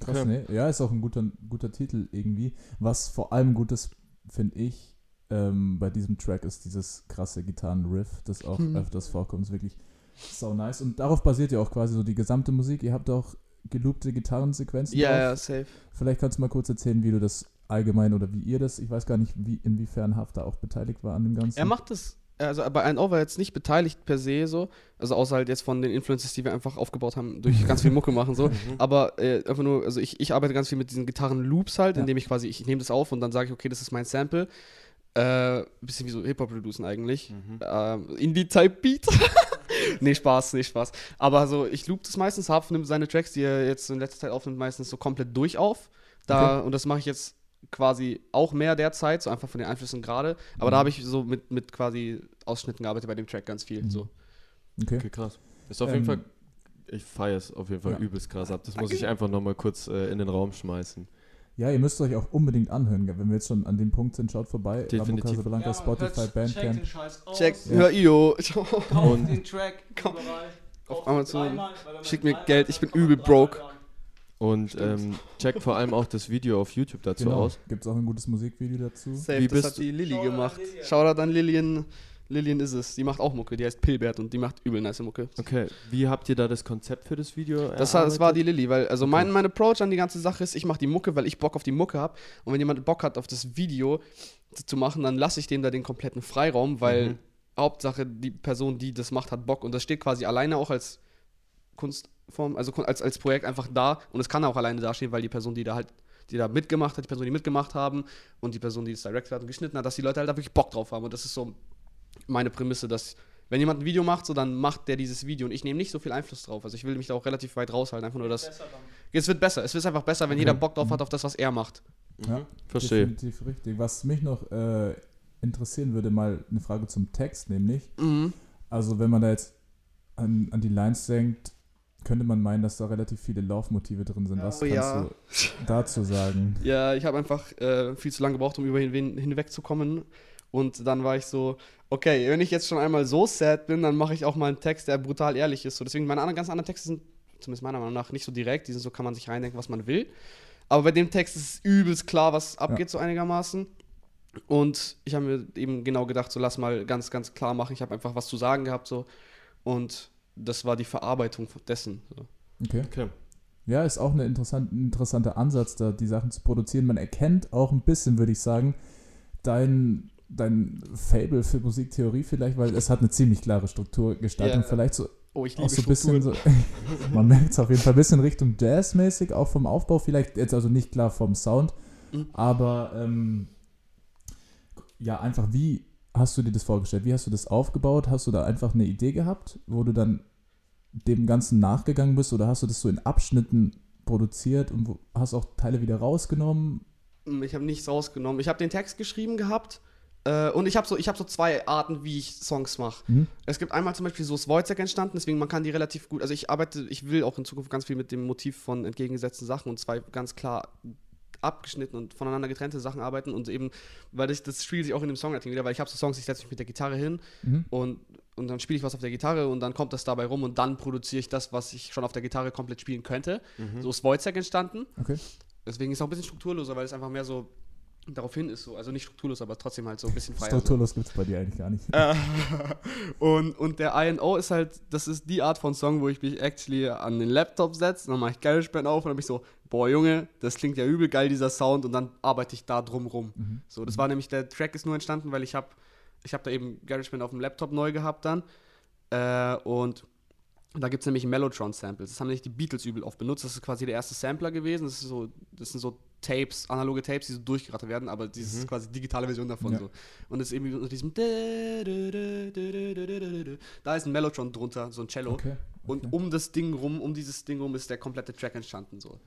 Krass, Okay. ne? Ja, ist auch ein guter, guter Titel irgendwie. Was vor allem gut ist, finde ich, ähm, bei diesem Track ist dieses krasse Gitarrenriff, das auch Hm. öfters vorkommt. Ist wirklich so nice. Und darauf basiert ja auch quasi so die gesamte Musik. Ihr habt auch geloopte Gitarrensequenzen Ja, drauf. ja, safe. Vielleicht kannst du mal kurz erzählen, wie du das allgemein oder wie ihr das, ich weiß gar nicht, wie, inwiefern Haft da auch beteiligt war an dem Ganzen. Er macht das, also bei ein Over jetzt nicht beteiligt per se so, also außer halt jetzt von den Influences, die wir einfach aufgebaut haben, durch ganz viel Mucke machen so. Mhm. Aber äh, einfach nur, also ich, ich arbeite ganz viel mit diesen Gitarren-Loops halt, Ja. indem ich quasi, ich, ich nehme das auf und dann sage ich, okay, das ist mein Sample. Äh, bisschen wie so Hip-Hop-Producen eigentlich. Mhm. Ähm, Indie-Type-Beat. nee, Spaß, nee, Spaß. Aber so, ich loop das meistens, Harf nimmt seine Tracks, die er jetzt in letzter Zeit aufnimmt, meistens so komplett durch auf. Da, Und das mache ich jetzt quasi auch mehr derzeit, so einfach von den Einflüssen gerade. Aber Mhm. da habe ich so mit, mit quasi Ausschnitten gearbeitet bei dem Track ganz viel. Mhm. So. Okay. Okay, krass. Ist auf Ähm, jeden Fall, ich feiere es auf jeden Fall ja. übelst krass ab. Das muss ich einfach nochmal kurz äh, in den Raum schmeißen. Ja, ihr müsst euch auch unbedingt anhören. Wenn wir jetzt schon an dem Punkt sind, schaut vorbei. Definitiv. Ramo Casablanca, Spotify, Check Bandcamp. den Scheiß aus. Check, Ja. hör Io. Kauft Und- den Track Komm. überall. Auf Amazon. dreimal, Schickt mir Geld, ich bin übel broke. Und ähm, checkt vor allem auch das Video auf YouTube dazu Genau. aus. Gibt es auch ein gutes Musikvideo dazu. Safe, Wie das bist hat du- die Lilly Shoutout an gemacht. Lillian. Shoutout an Lillian. Lillian ist es. Die macht auch Mucke. Die heißt Pilbert und die macht übel nice Mucke. Okay, wie habt ihr da das Konzept für das Video Das, war- das war die? Lilly, weil also Okay. mein, mein Approach an die ganze Sache ist, ich mache die Mucke, weil ich Bock auf die Mucke habe. Und wenn jemand Bock hat, auf das Video zu- machen, dann lasse ich dem da den kompletten Freiraum, weil Mhm. Hauptsache die Person, die das macht, hat Bock. Und das steht quasi alleine auch als Kunstform, also als, als Projekt einfach da. Und es kann auch alleine dastehen, weil die Person, die da halt die da mitgemacht hat, die Person, die mitgemacht haben und die Person, die das directed hat und geschnitten hat, dass die Leute halt da wirklich Bock drauf haben. Und das ist so meine Prämisse, dass wenn jemand ein Video macht, so dann macht der dieses Video und ich nehme nicht so viel Einfluss drauf. Also ich will mich da auch relativ weit raushalten, einfach nur das. Es wird besser, es wird einfach besser, wenn Okay. jeder Bock drauf hat auf das, was er macht. Mhm. Ja, Verstehe. Definitiv richtig. Was mich noch äh, interessieren würde, mal eine Frage zum Text, nämlich. Mhm. Also, wenn man da jetzt an, an die Lines denkt, könnte man meinen, dass da relativ viele Laufmotive drin sind. Was Oh kannst ja. du dazu sagen? Ja, ich habe einfach äh, viel zu lange gebraucht, um über ihn hinwegzukommen. Und dann war ich so, okay, wenn ich jetzt schon einmal so sad bin, dann mache ich auch mal einen Text, der brutal ehrlich ist. So, deswegen meine anderen, ganz anderen Texte sind, zumindest meiner Meinung nach, nicht so direkt. Die sind so, kann man sich reindenken, was man will. Aber bei dem Text ist es übelst klar, was abgeht, so einigermaßen. Und ich habe mir eben genau gedacht, so lass mal ganz, ganz klar machen. Ich habe einfach was zu sagen gehabt, so. Und das war die Verarbeitung dessen. So. Okay. Okay. Ja, ist auch eine interessant, ein interessanter Ansatz, da die Sachen zu produzieren. Man erkennt auch ein bisschen, würde ich sagen, dein, dein Fable für Musiktheorie vielleicht, weil es hat eine ziemlich klare Strukturgestaltung. Vielleicht so Oh, ich auch liebe so ein bisschen so, Strukturen. man merkt es auf jeden Fall ein bisschen Richtung Jazz-mäßig, auch vom Aufbau, vielleicht jetzt also nicht klar vom Sound, Mhm. aber ähm, ja, einfach wie hast du dir das vorgestellt? Wie hast du das aufgebaut? Hast du da einfach eine Idee gehabt, wo du dann dem Ganzen nachgegangen bist oder hast du das so in Abschnitten produziert und hast auch Teile wieder rausgenommen? Mm, Ich habe nichts rausgenommen. Ich habe den Text geschrieben gehabt äh, und ich habe so, ich hab so zwei Arten, wie ich Songs mache. Mhm. Es gibt einmal zum Beispiel so Wojciech entstanden, deswegen man kann die relativ gut, also ich arbeite, ich will auch in Zukunft ganz viel mit dem Motiv von entgegengesetzten Sachen und zwei ganz klar abgeschnitten und voneinander getrennte Sachen arbeiten und eben, weil das, das spielt sich auch in dem Songwriting wieder, weil ich habe so Songs, ich setze mich mit der Gitarre hin Mhm. und, und dann spiele ich was auf der Gitarre und dann kommt das dabei rum und dann produziere ich das, was ich schon auf der Gitarre komplett spielen könnte. Mhm. So ist Wojciech entstanden. Okay. Deswegen ist es auch ein bisschen strukturloser, weil es einfach mehr so darauf hin ist. So. Also nicht strukturlos, aber trotzdem halt so ein bisschen freier. Strukturlos gibt es bei dir eigentlich gar nicht. Äh, und, und der I&O ist halt, das ist die Art von Song, wo ich mich actually an den Laptop setze, dann mache ich GarageBand auf und dann bin ich so, boah Junge, das klingt ja übel geil, dieser Sound und dann arbeite ich da drum rum. Mhm. So, das war nämlich, der Track ist nur entstanden, weil ich habe ich hab da eben GarageBand auf dem Laptop neu gehabt dann äh, und da gibt es nämlich Mellotron-Samples. Das haben nämlich die Beatles übel oft benutzt. Das ist quasi der erste Sampler gewesen. Das, ist so, das sind so Tapes, analoge Tapes, die so durchgerattert werden, aber ist Mhm. quasi digitale Version davon. Ja. So. Und es ist irgendwie unter diesem Da ist ein Mellotron drunter, so ein Cello. Okay. Und okay. um das Ding rum, um dieses Ding rum ist der komplette Track entstanden. So.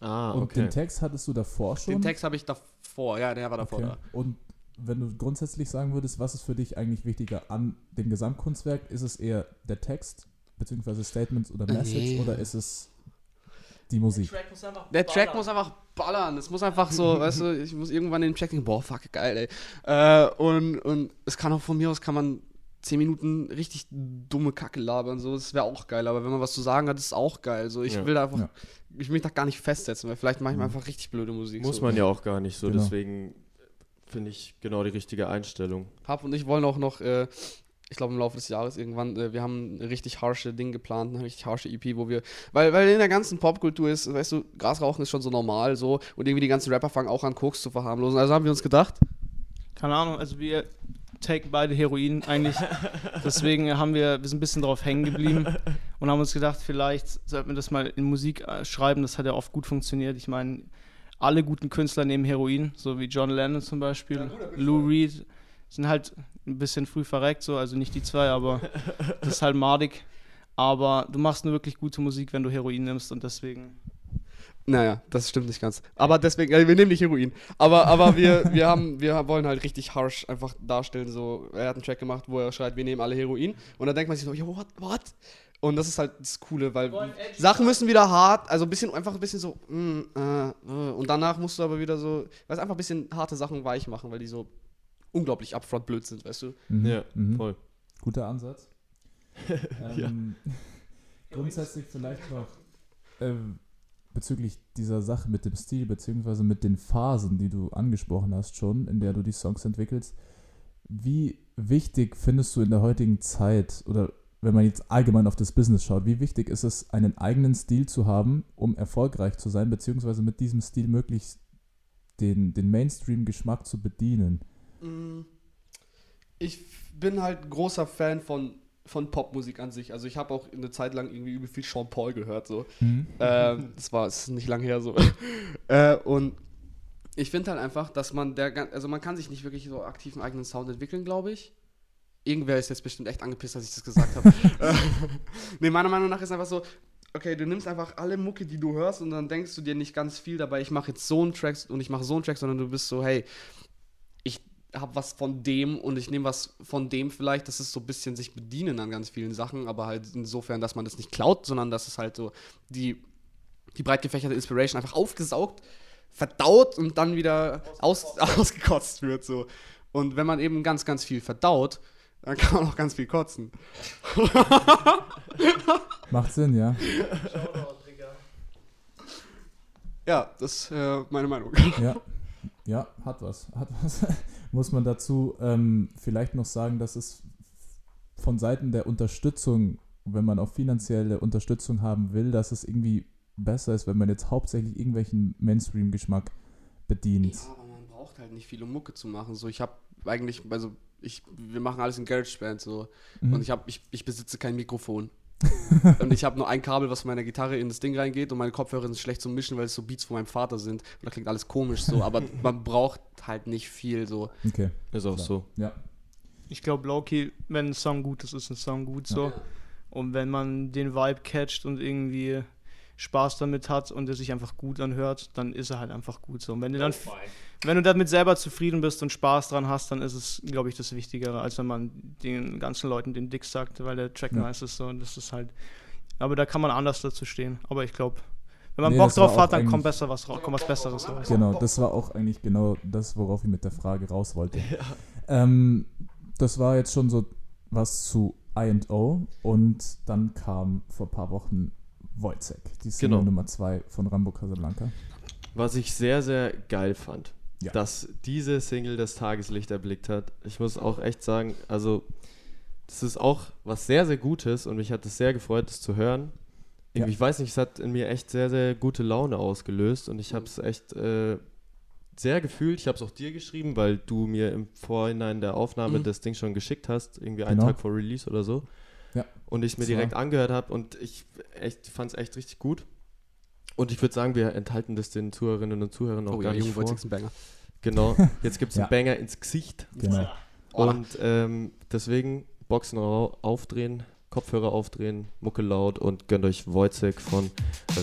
Ah, Und okay. den Text hattest du davor schon? Den Text habe ich davor, ja, der war davor Okay. da. Und wenn du grundsätzlich sagen würdest, was ist für dich eigentlich wichtiger an dem Gesamtkunstwerk? Ist es eher der Text beziehungsweise Statements oder Nee. Message oder ist es die Musik? Track muss einfach Der Track muss einfach ballern. Es muss einfach so, weißt du, ich muss irgendwann den Track denken, boah, fuck, geil, ey. Äh, und, und es kann auch von mir aus, kann man 10 Minuten richtig dumme Kacke labern, so, das wäre auch geil. Aber wenn man was zu sagen hat, ist es auch geil. So, ich Ja. will da einfach, Ja. ich will mich da gar nicht festsetzen, weil vielleicht mache ich Mhm. einfach richtig blöde Musik. Muss so. man ja auch gar nicht so, Genau. deswegen finde ich genau die richtige Einstellung. Hab und ich wollen auch noch, äh, ich glaube im Laufe des Jahres irgendwann, äh, wir haben ein richtig harsche Ding geplant, eine richtig harsche EP, wo wir, weil, weil in der ganzen Popkultur ist, weißt du, Grasrauchen ist schon so normal so und irgendwie die ganzen Rapper fangen auch an Koks zu verharmlosen. Also haben wir uns gedacht, Keine Ahnung, also wir taken beide Heroin eigentlich. Deswegen haben wir, wir sind ein bisschen drauf hängen geblieben und haben uns gedacht, vielleicht sollten wir das mal in Musik äh, schreiben. Das hat ja oft gut funktioniert. Ich meine, alle guten Künstler nehmen Heroin, so wie John Lennon zum Beispiel, Lou Reed, sind halt ein bisschen früh verreckt, so, also nicht die zwei, aber das ist halt madig. Aber du machst nur wirklich gute Musik, wenn du Heroin nimmst und deswegen. naja, das stimmt nicht ganz. Aber deswegen, äh, wir nehmen nicht Heroin. Aber, aber wir, wir, haben, wir wollen halt richtig harsh einfach darstellen, so, er hat einen Track gemacht, wo er schreit, wir nehmen alle Heroin. Und dann denkt man sich so, yo, what, what? Und das ist halt das Coole, weil Sachen müssen wieder hart, also ein bisschen, einfach ein bisschen so, mm, äh, äh, und danach musst du aber wieder so, weißt einfach ein bisschen harte Sachen weich machen, weil die so unglaublich upfront blöd sind, weißt du? Mhm. Ja, Mhm. voll. Guter Ansatz. ähm, Grundsätzlich vielleicht noch ähm, bezüglich dieser Sache mit dem Stil, beziehungsweise mit den Phasen, die du angesprochen hast schon, in der du die Songs entwickelst. Wie wichtig findest du in der heutigen Zeit, oder wenn man jetzt allgemein auf das Business schaut, wie wichtig ist es, einen eigenen Stil zu haben, um erfolgreich zu sein, beziehungsweise mit diesem Stil möglichst den, den Mainstream-Geschmack zu bedienen? Mm, Ich bin halt großer Fan von, von Popmusik an sich. Also ich habe auch eine Zeit lang irgendwie übel viel Sean Paul gehört, so. ähm, das war das ist nicht lange her so. äh, und ich finde halt einfach, dass man der, also man kann sich nicht wirklich so aktiv einen eigenen Sound entwickeln, glaube ich. Irgendwer ist jetzt bestimmt echt angepisst, dass ich das gesagt habe. Äh, nee, meiner Meinung nach ist einfach so, okay, du nimmst einfach alle Mucke, die du hörst und dann denkst du dir nicht ganz viel dabei, ich mache jetzt so einen Track und ich mache so einen Track, sondern du bist so, hey, habe was von dem und ich nehme was von dem vielleicht, das ist so ein bisschen sich bedienen an ganz vielen Sachen, aber halt insofern, dass man das nicht klaut, sondern dass es halt so die, die breit gefächerte Inspiration einfach aufgesaugt, verdaut und dann wieder aus, ausgekotzt wird so. Und wenn man eben ganz, ganz viel verdaut, dann kann man auch ganz viel kotzen. Macht Sinn, ja. Ja, das ist äh, meine Meinung. Ja, ja, hat was. Hat was. Muss man dazu ähm, vielleicht noch sagen, dass es von Seiten der Unterstützung, wenn man auch finanzielle Unterstützung haben will, dass es irgendwie besser ist, wenn man jetzt hauptsächlich irgendwelchen Mainstream-Geschmack bedient. Ja, aber man braucht halt nicht viel, um Mucke zu machen. So, ich habe eigentlich, also ich, wir machen alles in GarageBand so. Mhm. Und ich habe, ich, ich besitze kein Mikrofon. Und ich habe nur ein Kabel, was von meiner Gitarre in das Ding reingeht und meine Kopfhörer sind schlecht zum Mischen, weil es so Beats von meinem Vater sind. Und da klingt alles komisch so, aber man braucht halt nicht viel so. Okay, Ist auch Klar. so. ja. Ich glaube, Loki, wenn ein Song gut ist, ist ein Song gut so. Und wenn man den Vibe catcht und irgendwie Spaß damit hat und er sich einfach gut anhört, dann ist er halt einfach gut so. Und wenn du dann, wenn du damit selber zufrieden bist und Spaß dran hast, dann ist es, glaube ich, das Wichtigere, als wenn man den ganzen Leuten den Dick sagt, weil der Track Ja. nice ist so. Und das ist halt, aber da kann man anders dazu stehen. Aber ich glaube, wenn man Nee, Bock drauf hat, dann kommt besser was raus, kommt was Besseres raus. Genau, das war auch eigentlich genau das, worauf ich mit der Frage raus wollte. Ähm, das war jetzt schon so was zu I&O und dann kam vor ein paar Wochen Wojcek, die Single Genau. Nummer 2 von Rambo Casablanca. Was ich sehr, sehr geil fand, Ja. dass diese Single das Tageslicht erblickt hat. Ich muss auch echt sagen, also das ist auch was sehr, sehr Gutes und mich hat es sehr gefreut, das zu hören. Ja. Ich weiß nicht, es hat in mir echt sehr, sehr gute Laune ausgelöst und ich habe es echt äh, sehr gefühlt. Ich habe es auch dir geschrieben, weil du mir im Vorhinein der Aufnahme Mhm. das Ding schon geschickt hast, irgendwie einen Genau. Tag vor Release oder so. Ja. Und ich mir Das war- direkt angehört habe und ich echt fand es echt richtig gut. Und ich würde sagen, wir enthalten das den Zuhörerinnen und Zuhörern auch Oh gar ja, nicht vor. Ein Banger. Genau, jetzt gibt es Ja. einen Banger ins Gesicht. Genau. Und ähm, deswegen Boxen au- aufdrehen, Kopfhörer aufdrehen, Mucke laut und gönnt euch Wojcek von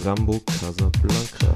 Rambo Casablanca.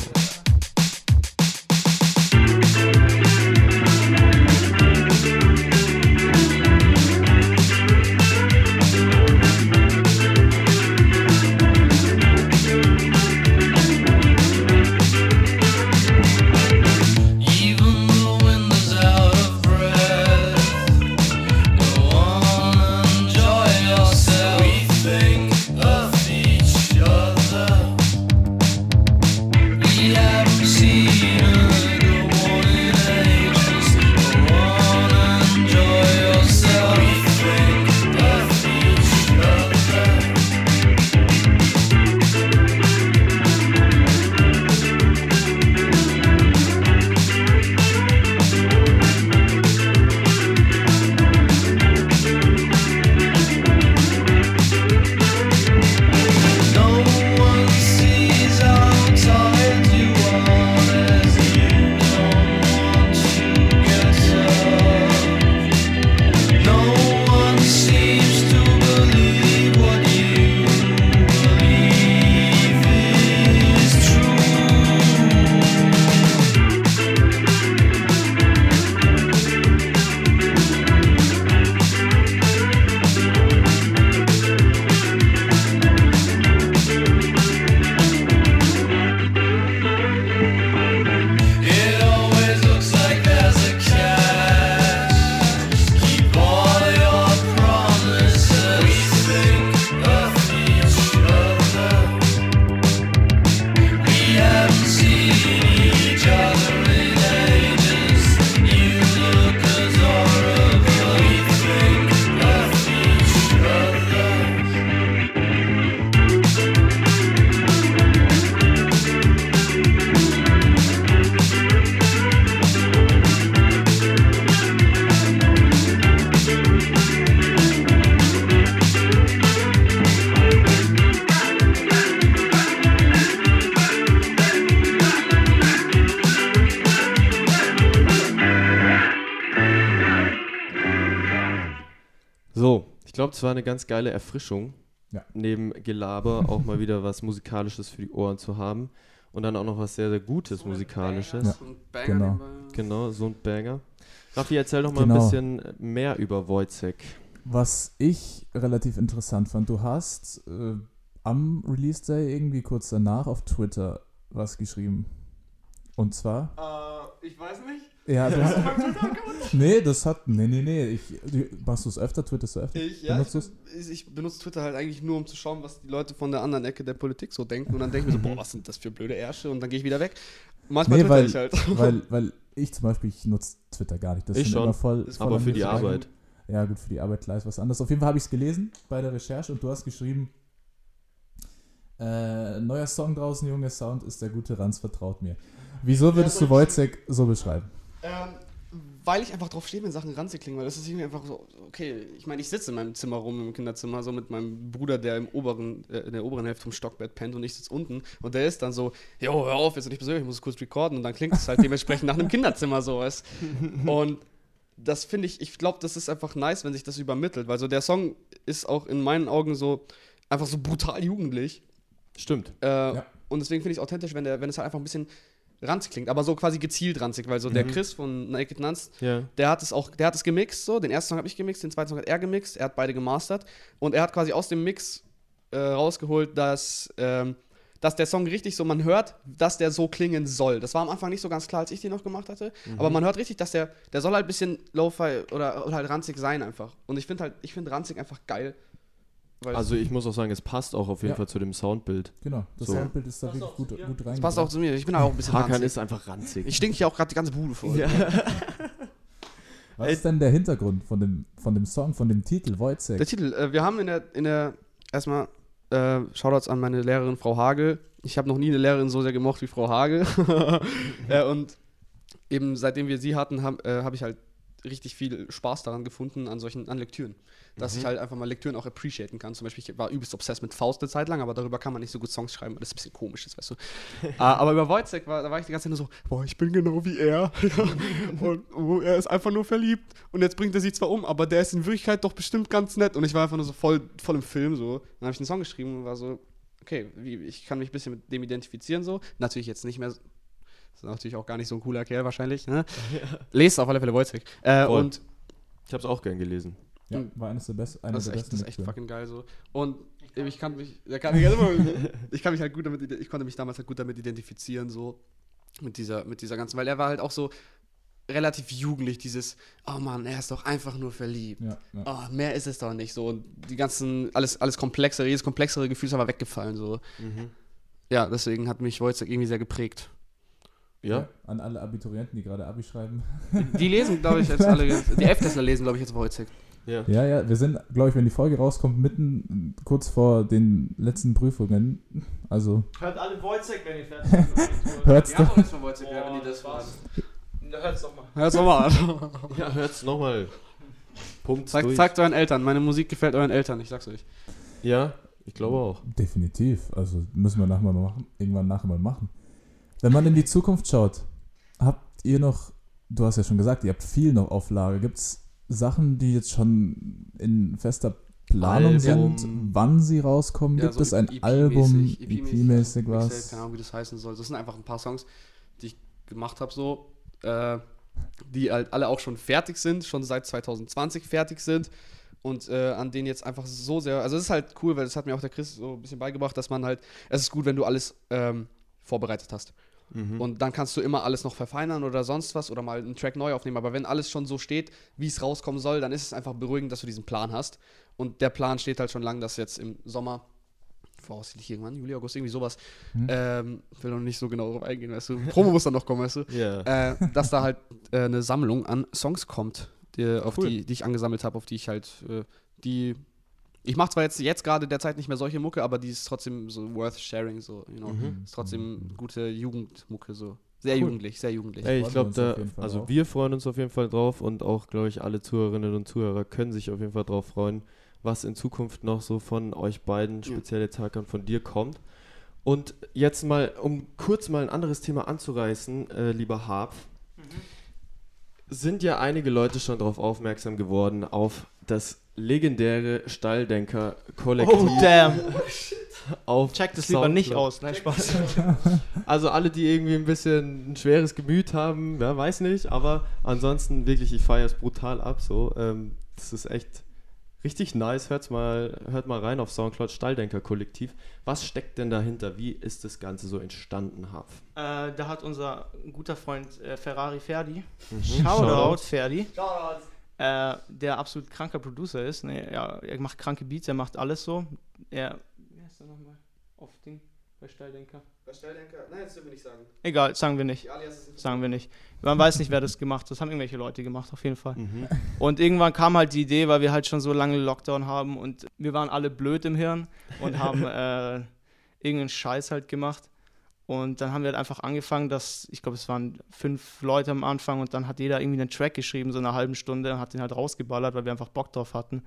War eine ganz geile Erfrischung, Ja. neben Gelaber auch mal wieder was Musikalisches für die Ohren zu haben. Und dann auch noch was sehr, sehr Gutes Musikalisches. Ja. Und Banger Genau. Genau, so ein Banger. Raffi, erzähl doch mal Genau. ein bisschen mehr über Wojcek. Was ich relativ interessant fand, du hast äh, am Release Day irgendwie kurz danach auf Twitter was geschrieben. Und zwar, Äh, ich weiß nicht. Ja, du hast, nee, das hat, nee, nee, nee, ich, du, machst du es öfter, twitterst du öfter? Ich, ja, Benutzt ich, ich, benutze Twitter halt eigentlich nur, um zu schauen, was die Leute von der anderen Ecke der Politik so denken. Und dann denke ich mir so, boah, was sind das für blöde Ärsche? Und dann gehe ich wieder weg. Manchmal Nee, twitter weil- ich halt. weil, weil ich zum Beispiel, ich nutze Twitter gar nicht. Das Ich schon, voll, ist voll Aber für die. Arbeit. Ja, gut, für die Arbeit klar ist was anderes. Auf jeden Fall habe ich es gelesen bei der Recherche und du hast geschrieben, äh, neuer Song draußen, Junge Sound ist der gute Ranz, vertraut mir. Wieso würdest du Wojciech so beschreiben? Ähm, weil ich einfach drauf stehe, wenn Sachen ranzig klingen, weil das ist irgendwie einfach so, okay, ich meine, ich sitze in meinem Zimmer rum, im Kinderzimmer, so mit meinem Bruder, der im oberen, äh, in der oberen Hälfte vom Stockbett pennt und ich sitze unten und der ist dann so, jo, hör auf, jetzt nicht persönlich, ich muss es kurz recorden und dann klingt es halt dementsprechend nach einem Kinderzimmer sowas. Und das finde ich, ich glaube, das ist einfach nice, wenn sich das übermittelt, weil so der Song ist auch in meinen Augen so einfach so brutal jugendlich. Stimmt. Äh, Und deswegen finde ich es authentisch, wenn, der, wenn es halt einfach ein bisschen ranzig klingt, aber so quasi gezielt ranzig, weil so der Mhm. Chris von Naked Nuns, Ja. der hat es auch, der hat es gemixt, so, den ersten Song habe ich gemixt, den zweiten Song hat er gemixt, er hat beide gemastert und er hat quasi aus dem Mix äh, rausgeholt, dass, ähm, dass der Song richtig so, man hört, dass der so klingen soll. Das war am Anfang nicht so ganz klar, als ich den noch gemacht hatte, aber man hört richtig, dass der, der soll halt ein bisschen Lo-Fi oder, oder halt ranzig sein einfach. Und ich finde halt, ich finde ranzig einfach geil. Also ich muss auch sagen, es passt auch auf jeden Ja. Fall zu dem Soundbild. Genau, das So. Soundbild ist da wirklich gut, gut das reingebracht. passt auch zu mir, ich bin auch ein bisschen Hakan ranzig. ist einfach ranzig. Ich stink hier auch gerade die ganze Bude voll. ja. Was ist denn der Hintergrund von dem, von dem Song, von dem Titel Wojciech? Der Titel, äh, wir haben in der, in der, erstmal äh, Shoutouts an meine Lehrerin Frau Hagel. Ich habe noch nie eine Lehrerin so sehr gemocht wie Frau Hagel. äh, und eben seitdem wir sie hatten, habe äh, hab ich halt richtig viel Spaß daran gefunden, an solchen, an Lektüren. Dass ich halt einfach mal Lektüren auch appreciaten kann. Zum Beispiel, ich war übelst obsessed mit Faust eine Zeit lang, aber darüber kann man nicht so gut Songs schreiben, weil das ein bisschen komisch ist, weißt du. Ah, aber über Wojciech war, da war ich die ganze Zeit nur so, boah, ich bin genau wie er. und oh, er ist einfach nur verliebt. Und jetzt bringt er sich zwar um, aber der ist in Wirklichkeit doch bestimmt ganz nett. Und ich war einfach nur so voll, voll im Film so. Dann habe ich einen Song geschrieben und war so, okay, wie, ich kann mich ein bisschen mit dem identifizieren so. Natürlich jetzt nicht mehr ist natürlich auch gar nicht so ein cooler Kerl wahrscheinlich. Ne? Lest auf alle Fälle Wojciech. Äh, und Ich habe es auch gern gelesen. ja, war eines der besten. Eine das ist der echt, besten das ist echt fucking geil so. Und ich kann mich, da kann ich, immer, ich kann mich halt gut damit, ich konnte mich damals halt gut damit identifizieren so mit dieser, mit dieser ganzen, weil er war halt auch so relativ jugendlich dieses, oh Mann, er ist doch einfach nur verliebt. Ja, ja. Oh, mehr ist es doch nicht so. Und die ganzen, alles, alles komplexere, jedes komplexere Gefühl ist aber weggefallen so. Ja, deswegen hat mich Wojciech irgendwie sehr geprägt. Ja? An alle Abiturienten, die gerade Abi schreiben. Die lesen, glaube ich, jetzt alle, die Elftklässler lesen, glaube ich, jetzt Wojciech. Ja. Ja, ja, wir sind, glaube ich, wenn die Folge rauskommt, mitten kurz vor den letzten Prüfungen. Also Hört alle Wojciech, wenn ihr fertig seid. hört's doch. nichts von Wojciech, Boah, wenn die das war's. Hört's doch mal. Hör's doch mal an. Ja, hört's nochmal. Punkt Zeigt, durch. zeigt euren Eltern, meine Musik gefällt euren Eltern, ich sag's euch. Ja, ich glaube auch. Definitiv. Also müssen wir nachher mal machen, irgendwann nachher mal machen. Wenn man in die Zukunft schaut, habt ihr noch, du hast ja schon gesagt, ihr habt viel noch auf Lager. Gibt es Sachen, die jetzt schon in fester Planung Album. sind, wann sie rauskommen? Gibt es ein EP-mäßig, Album, EP-mäßig, Mixtape, was? Keine Ahnung, wie das heißen soll. Das sind einfach ein paar Songs, die ich gemacht habe, so, äh, die halt alle auch schon fertig sind, schon seit 2020 fertig sind und äh, an denen jetzt einfach so sehr, also es ist halt cool, weil das hat mir auch der Chris so ein bisschen beigebracht, dass man halt, es ist gut, wenn du alles ähm, vorbereitet hast. Mhm. Und dann kannst du immer alles noch verfeinern oder sonst was oder mal einen Track neu aufnehmen. Aber wenn alles schon so steht, wie es rauskommen soll, dann ist es einfach beruhigend, dass du diesen Plan hast. Und der Plan steht halt schon lang, dass jetzt im Sommer, voraussichtlich irgendwann, Juli, August, irgendwie sowas, Hm? ähm, will noch nicht so genau drauf eingehen, weißt du. Promo muss dann noch kommen, weißt du. ja. Äh, dass da halt äh, eine Sammlung an Songs kommt, die, auf Cool. die, die ich angesammelt habe, auf die ich halt, äh, die. Ich mache zwar jetzt, jetzt gerade derzeit nicht mehr solche Mucke, aber die ist trotzdem so worth sharing, so, you know. Mhm. Ist trotzdem gute Jugendmucke, so. Sehr Cool. jugendlich, sehr jugendlich. Ey, ich wir glaube, da, also drauf. wir freuen uns auf jeden Fall drauf und auch, glaube ich, alle Zuhörerinnen und Zuhörer können sich auf jeden Fall drauf freuen, was in Zukunft noch so von euch beiden, speziell jetzt Hakan, von dir kommt. Und jetzt mal, um kurz mal ein anderes Thema anzureißen, äh, lieber Harp, sind ja einige Leute schon darauf aufmerksam geworden, auf das legendäre Stalldenker-Kollektiv Oh, damn. auf Check das lieber nicht aus. Nein, Spaß. Also alle, die irgendwie ein bisschen ein schweres Gemüt haben, ja, weiß nicht, aber ansonsten wirklich, ich feiere es brutal ab. So, ähm, das ist echt richtig nice. Hört's mal, hört mal rein auf Soundcloud Stalldenker Kollektiv. Was steckt denn dahinter? Wie ist das Ganze so entstanden, Haf? Äh, da hat unser guter Freund äh, Ferrari Ferdi, Mhm. Shoutout Ferdi, äh, der absolut kranker Producer ist. Ne, ja, er macht kranke Beats, er macht alles so. Er, wie heißt er nochmal? Auf Ding bei Steildenker. Was Stelldenker? Nein, das dürfen wir nicht sagen. Egal, sagen wir nicht. Sagen wir nicht. Man weiß nicht, wer das gemacht hat. Das haben irgendwelche Leute gemacht, auf jeden Fall. Mhm. Und irgendwann kam halt die Idee, weil wir halt schon so lange Lockdown haben und wir waren alle blöd im Hirn und haben äh, irgendeinen Scheiß halt gemacht. Und dann haben wir halt einfach angefangen, dass, ich glaube, es waren fünf Leute am Anfang und dann hat jeder irgendwie einen Track geschrieben, so eine halben Stunde und hat den halt rausgeballert, weil wir einfach Bock drauf hatten.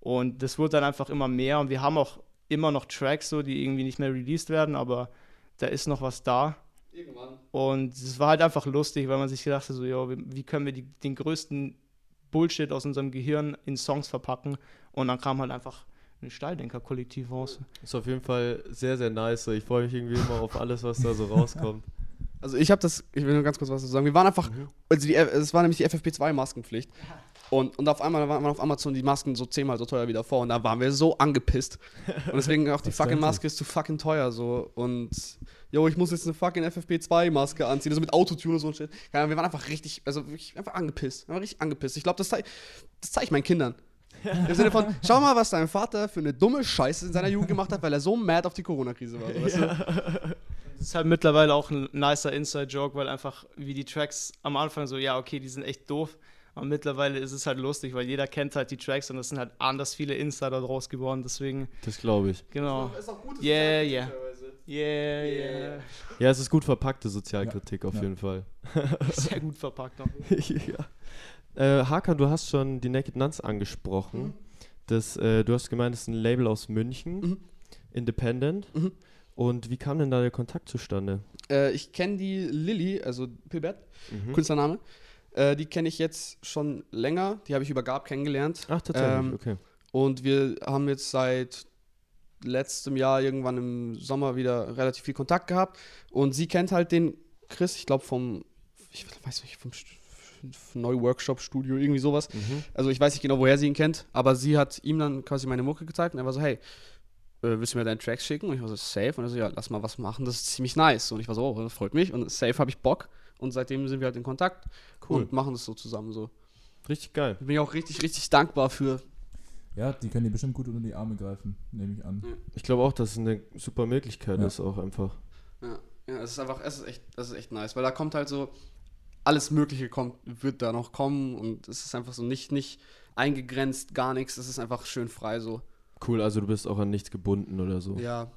Und das wurde dann einfach immer mehr und wir haben auch immer noch Tracks so, die irgendwie nicht mehr released werden, aber da ist noch was da. Irgendwann. Und es war halt einfach lustig, weil man sich gedacht hat, so, wie, wie können wir die, den größten Bullshit aus unserem Gehirn in Songs verpacken? Und dann kam halt einfach ein Steildenker-Kollektiv raus. Ist auf jeden Fall sehr, sehr nice. Ich freue mich irgendwie immer auf alles, was da so rauskommt. Also ich habe das, ich will nur ganz kurz was dazu sagen. Wir waren einfach, also die, es war nämlich die FFP2-Maskenpflicht. Und, und auf einmal waren auf Amazon die Masken so zehnmal so teuer wie davor. Und da waren wir so angepisst. Und deswegen auch die fucking. Maske ist zu fucking teuer so. Und yo, ich muss jetzt eine fucking FFP2-Maske anziehen, so mit Autotune und so ein Shit. Ahnung, wir waren einfach richtig, also wirklich einfach angepisst. Wir waren richtig angepisst. Ich glaube, das, das zeige ich meinen Kindern. Im Sinne von, schau mal, was dein Vater für eine dumme Scheiße in seiner Jugend gemacht hat, weil er so mad auf die Corona-Krise war. So, weißt du? Das ist halt mittlerweile auch ein nicer Inside-Joke, weil einfach wie die Tracks am Anfang so, ja, okay, die sind echt doof. Aber mittlerweile ist es halt lustig, weil jeder kennt halt die Tracks und es sind halt anders viele Insider draus geworden. Deswegen, Das glaube ich. genau. Ist auch gut, Yeah, yeah. Yeah, Yeah. yeah. Ja, es ist gut verpackte Sozialkritik auf Ja. jeden Fall. Sehr gut verpackt ja. Äh, Hakan, du hast schon die Naked Nuns angesprochen. Mhm. Das, äh, du hast gemeint, das ist ein Label aus München, Mhm. Independent. Mhm. Und wie kam denn da der Kontakt zustande? Äh, ich kenne die Lilly, also Pilbert, Mhm. Künstlername. Äh, die kenne ich jetzt schon länger. Die habe ich über Gab kennengelernt. Ach, tatsächlich, Ähm, okay. Und wir haben jetzt seit letztem Jahr irgendwann im Sommer wieder relativ viel Kontakt gehabt. Und sie kennt halt den Chris, ich glaube vom, ich weiß nicht, vom St- Neu-Workshop-Studio, irgendwie sowas. Mhm. Also ich weiß nicht genau, woher sie ihn kennt, aber sie hat ihm dann quasi meine Mucke gezeigt und er war so, hey, äh, willst du mir deinen Tracks schicken? Und ich war so, safe. Und er so, ja, lass mal was machen, das ist ziemlich nice. Und ich war so, oh, das freut mich. Und safe habe ich Bock. Und seitdem sind wir halt in Kontakt Cool. und machen das so zusammen so. Richtig geil. Bin ich auch richtig, richtig dankbar für. Ja, die können die bestimmt gut unter die Arme greifen, nehme ich an. Ich glaube auch, dass es eine super Möglichkeit Ja. ist, auch einfach. Ja, ja, es ist einfach, es ist echt, es ist echt nice, weil da kommt halt so, alles Mögliche kommt, wird da noch kommen und es ist einfach so nicht, nicht eingegrenzt, gar nichts, es ist einfach schön frei so. Cool, also du bist auch an nichts gebunden oder so. Ja.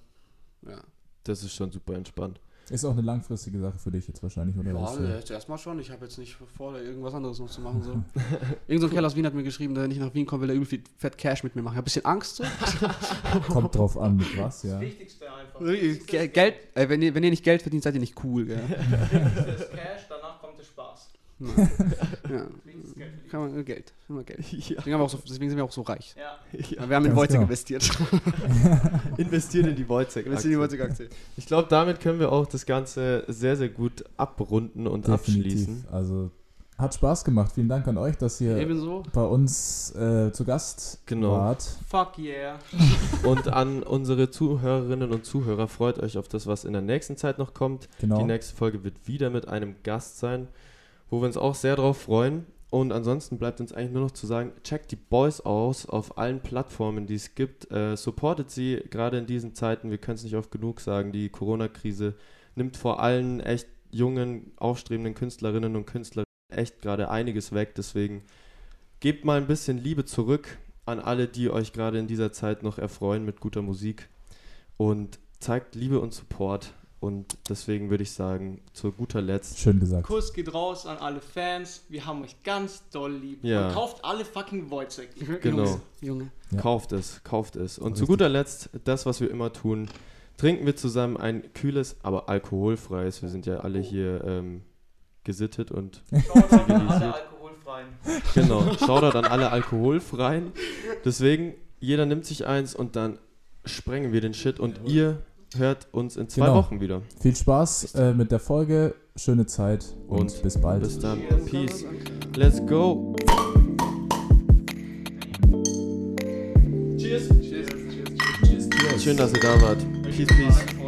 Ja. Das ist schon super entspannt. Ist auch eine langfristige Sache für dich jetzt wahrscheinlich, oder? Ja, was, jetzt erstmal schon. Ich habe jetzt nicht vor, da irgendwas anderes noch zu machen. So. Irgend so ein Kerl aus Wien hat mir geschrieben, der nicht nach Wien kommt, will er übel viel Fett Cash mit mir machen. Ich habe ein bisschen Angst so. kommt drauf an, mit was, ja. Wichtigste einfach. Ge- Geld, äh, wenn, ihr, wenn ihr nicht Geld verdient, seid ihr nicht cool, gell? Das Cash, danach kommt Spaß. ja. Kann man, äh, Geld. Immer Geld. Deswegen, haben wir auch so, deswegen sind wir auch so reich. Ja. Weil Wir haben in Ganz Wojtek genau. investiert. Investieren in die Wojcek. Investiert in die Wojtek-Aktie. Ich glaube, damit können wir auch das Ganze sehr, sehr gut abrunden und abschließen. Definitiv. Also, hat Spaß gemacht. Vielen Dank an euch, dass ihr Ebenso. bei uns äh, zu Gast Genau. wart. Fuck yeah. Und an unsere Zuhörerinnen und Zuhörer freut euch auf das, was in der nächsten Zeit noch kommt. Genau. Die nächste Folge wird wieder mit einem Gast sein, wo wir uns auch sehr drauf freuen. Und ansonsten bleibt uns eigentlich nur noch zu sagen, checkt die Boys aus auf allen Plattformen, die es gibt. Äh, supportet sie gerade in diesen Zeiten. Wir können es nicht oft genug sagen. Die Corona-Krise nimmt vor allen echt jungen, aufstrebenden Künstlerinnen und Künstlern echt gerade einiges weg. Deswegen gebt mal ein bisschen Liebe zurück an alle, die euch gerade in dieser Zeit noch erfreuen mit guter Musik. Und zeigt Liebe und Support. Und deswegen würde ich sagen, zu guter Letzt, Schön gesagt. Kuss geht raus an alle Fans. Wir haben euch ganz doll lieb. Ja. Und kauft alle fucking Wojcek. genau, Junge. Ja. kauft es, kauft es. Und zu Richtig. guter Letzt, das, was wir immer tun, trinken wir zusammen ein kühles, aber alkoholfreies. Wir sind ja alle hier ähm, gesittet und Alle zivilisiert. alkoholfrei. alkoholfreien. Genau, Shoutout an alle Alkoholfreien. Deswegen, jeder nimmt sich eins und dann sprengen wir den Shit und ihr hört uns in zwei Genau. Wochen wieder. Viel Spaß äh, mit der Folge, schöne Zeit und, Und bis bald. Bis dann. Peace. Let's go. Cheers. Cheers. Schön, dass ihr da wart. Peace, peace.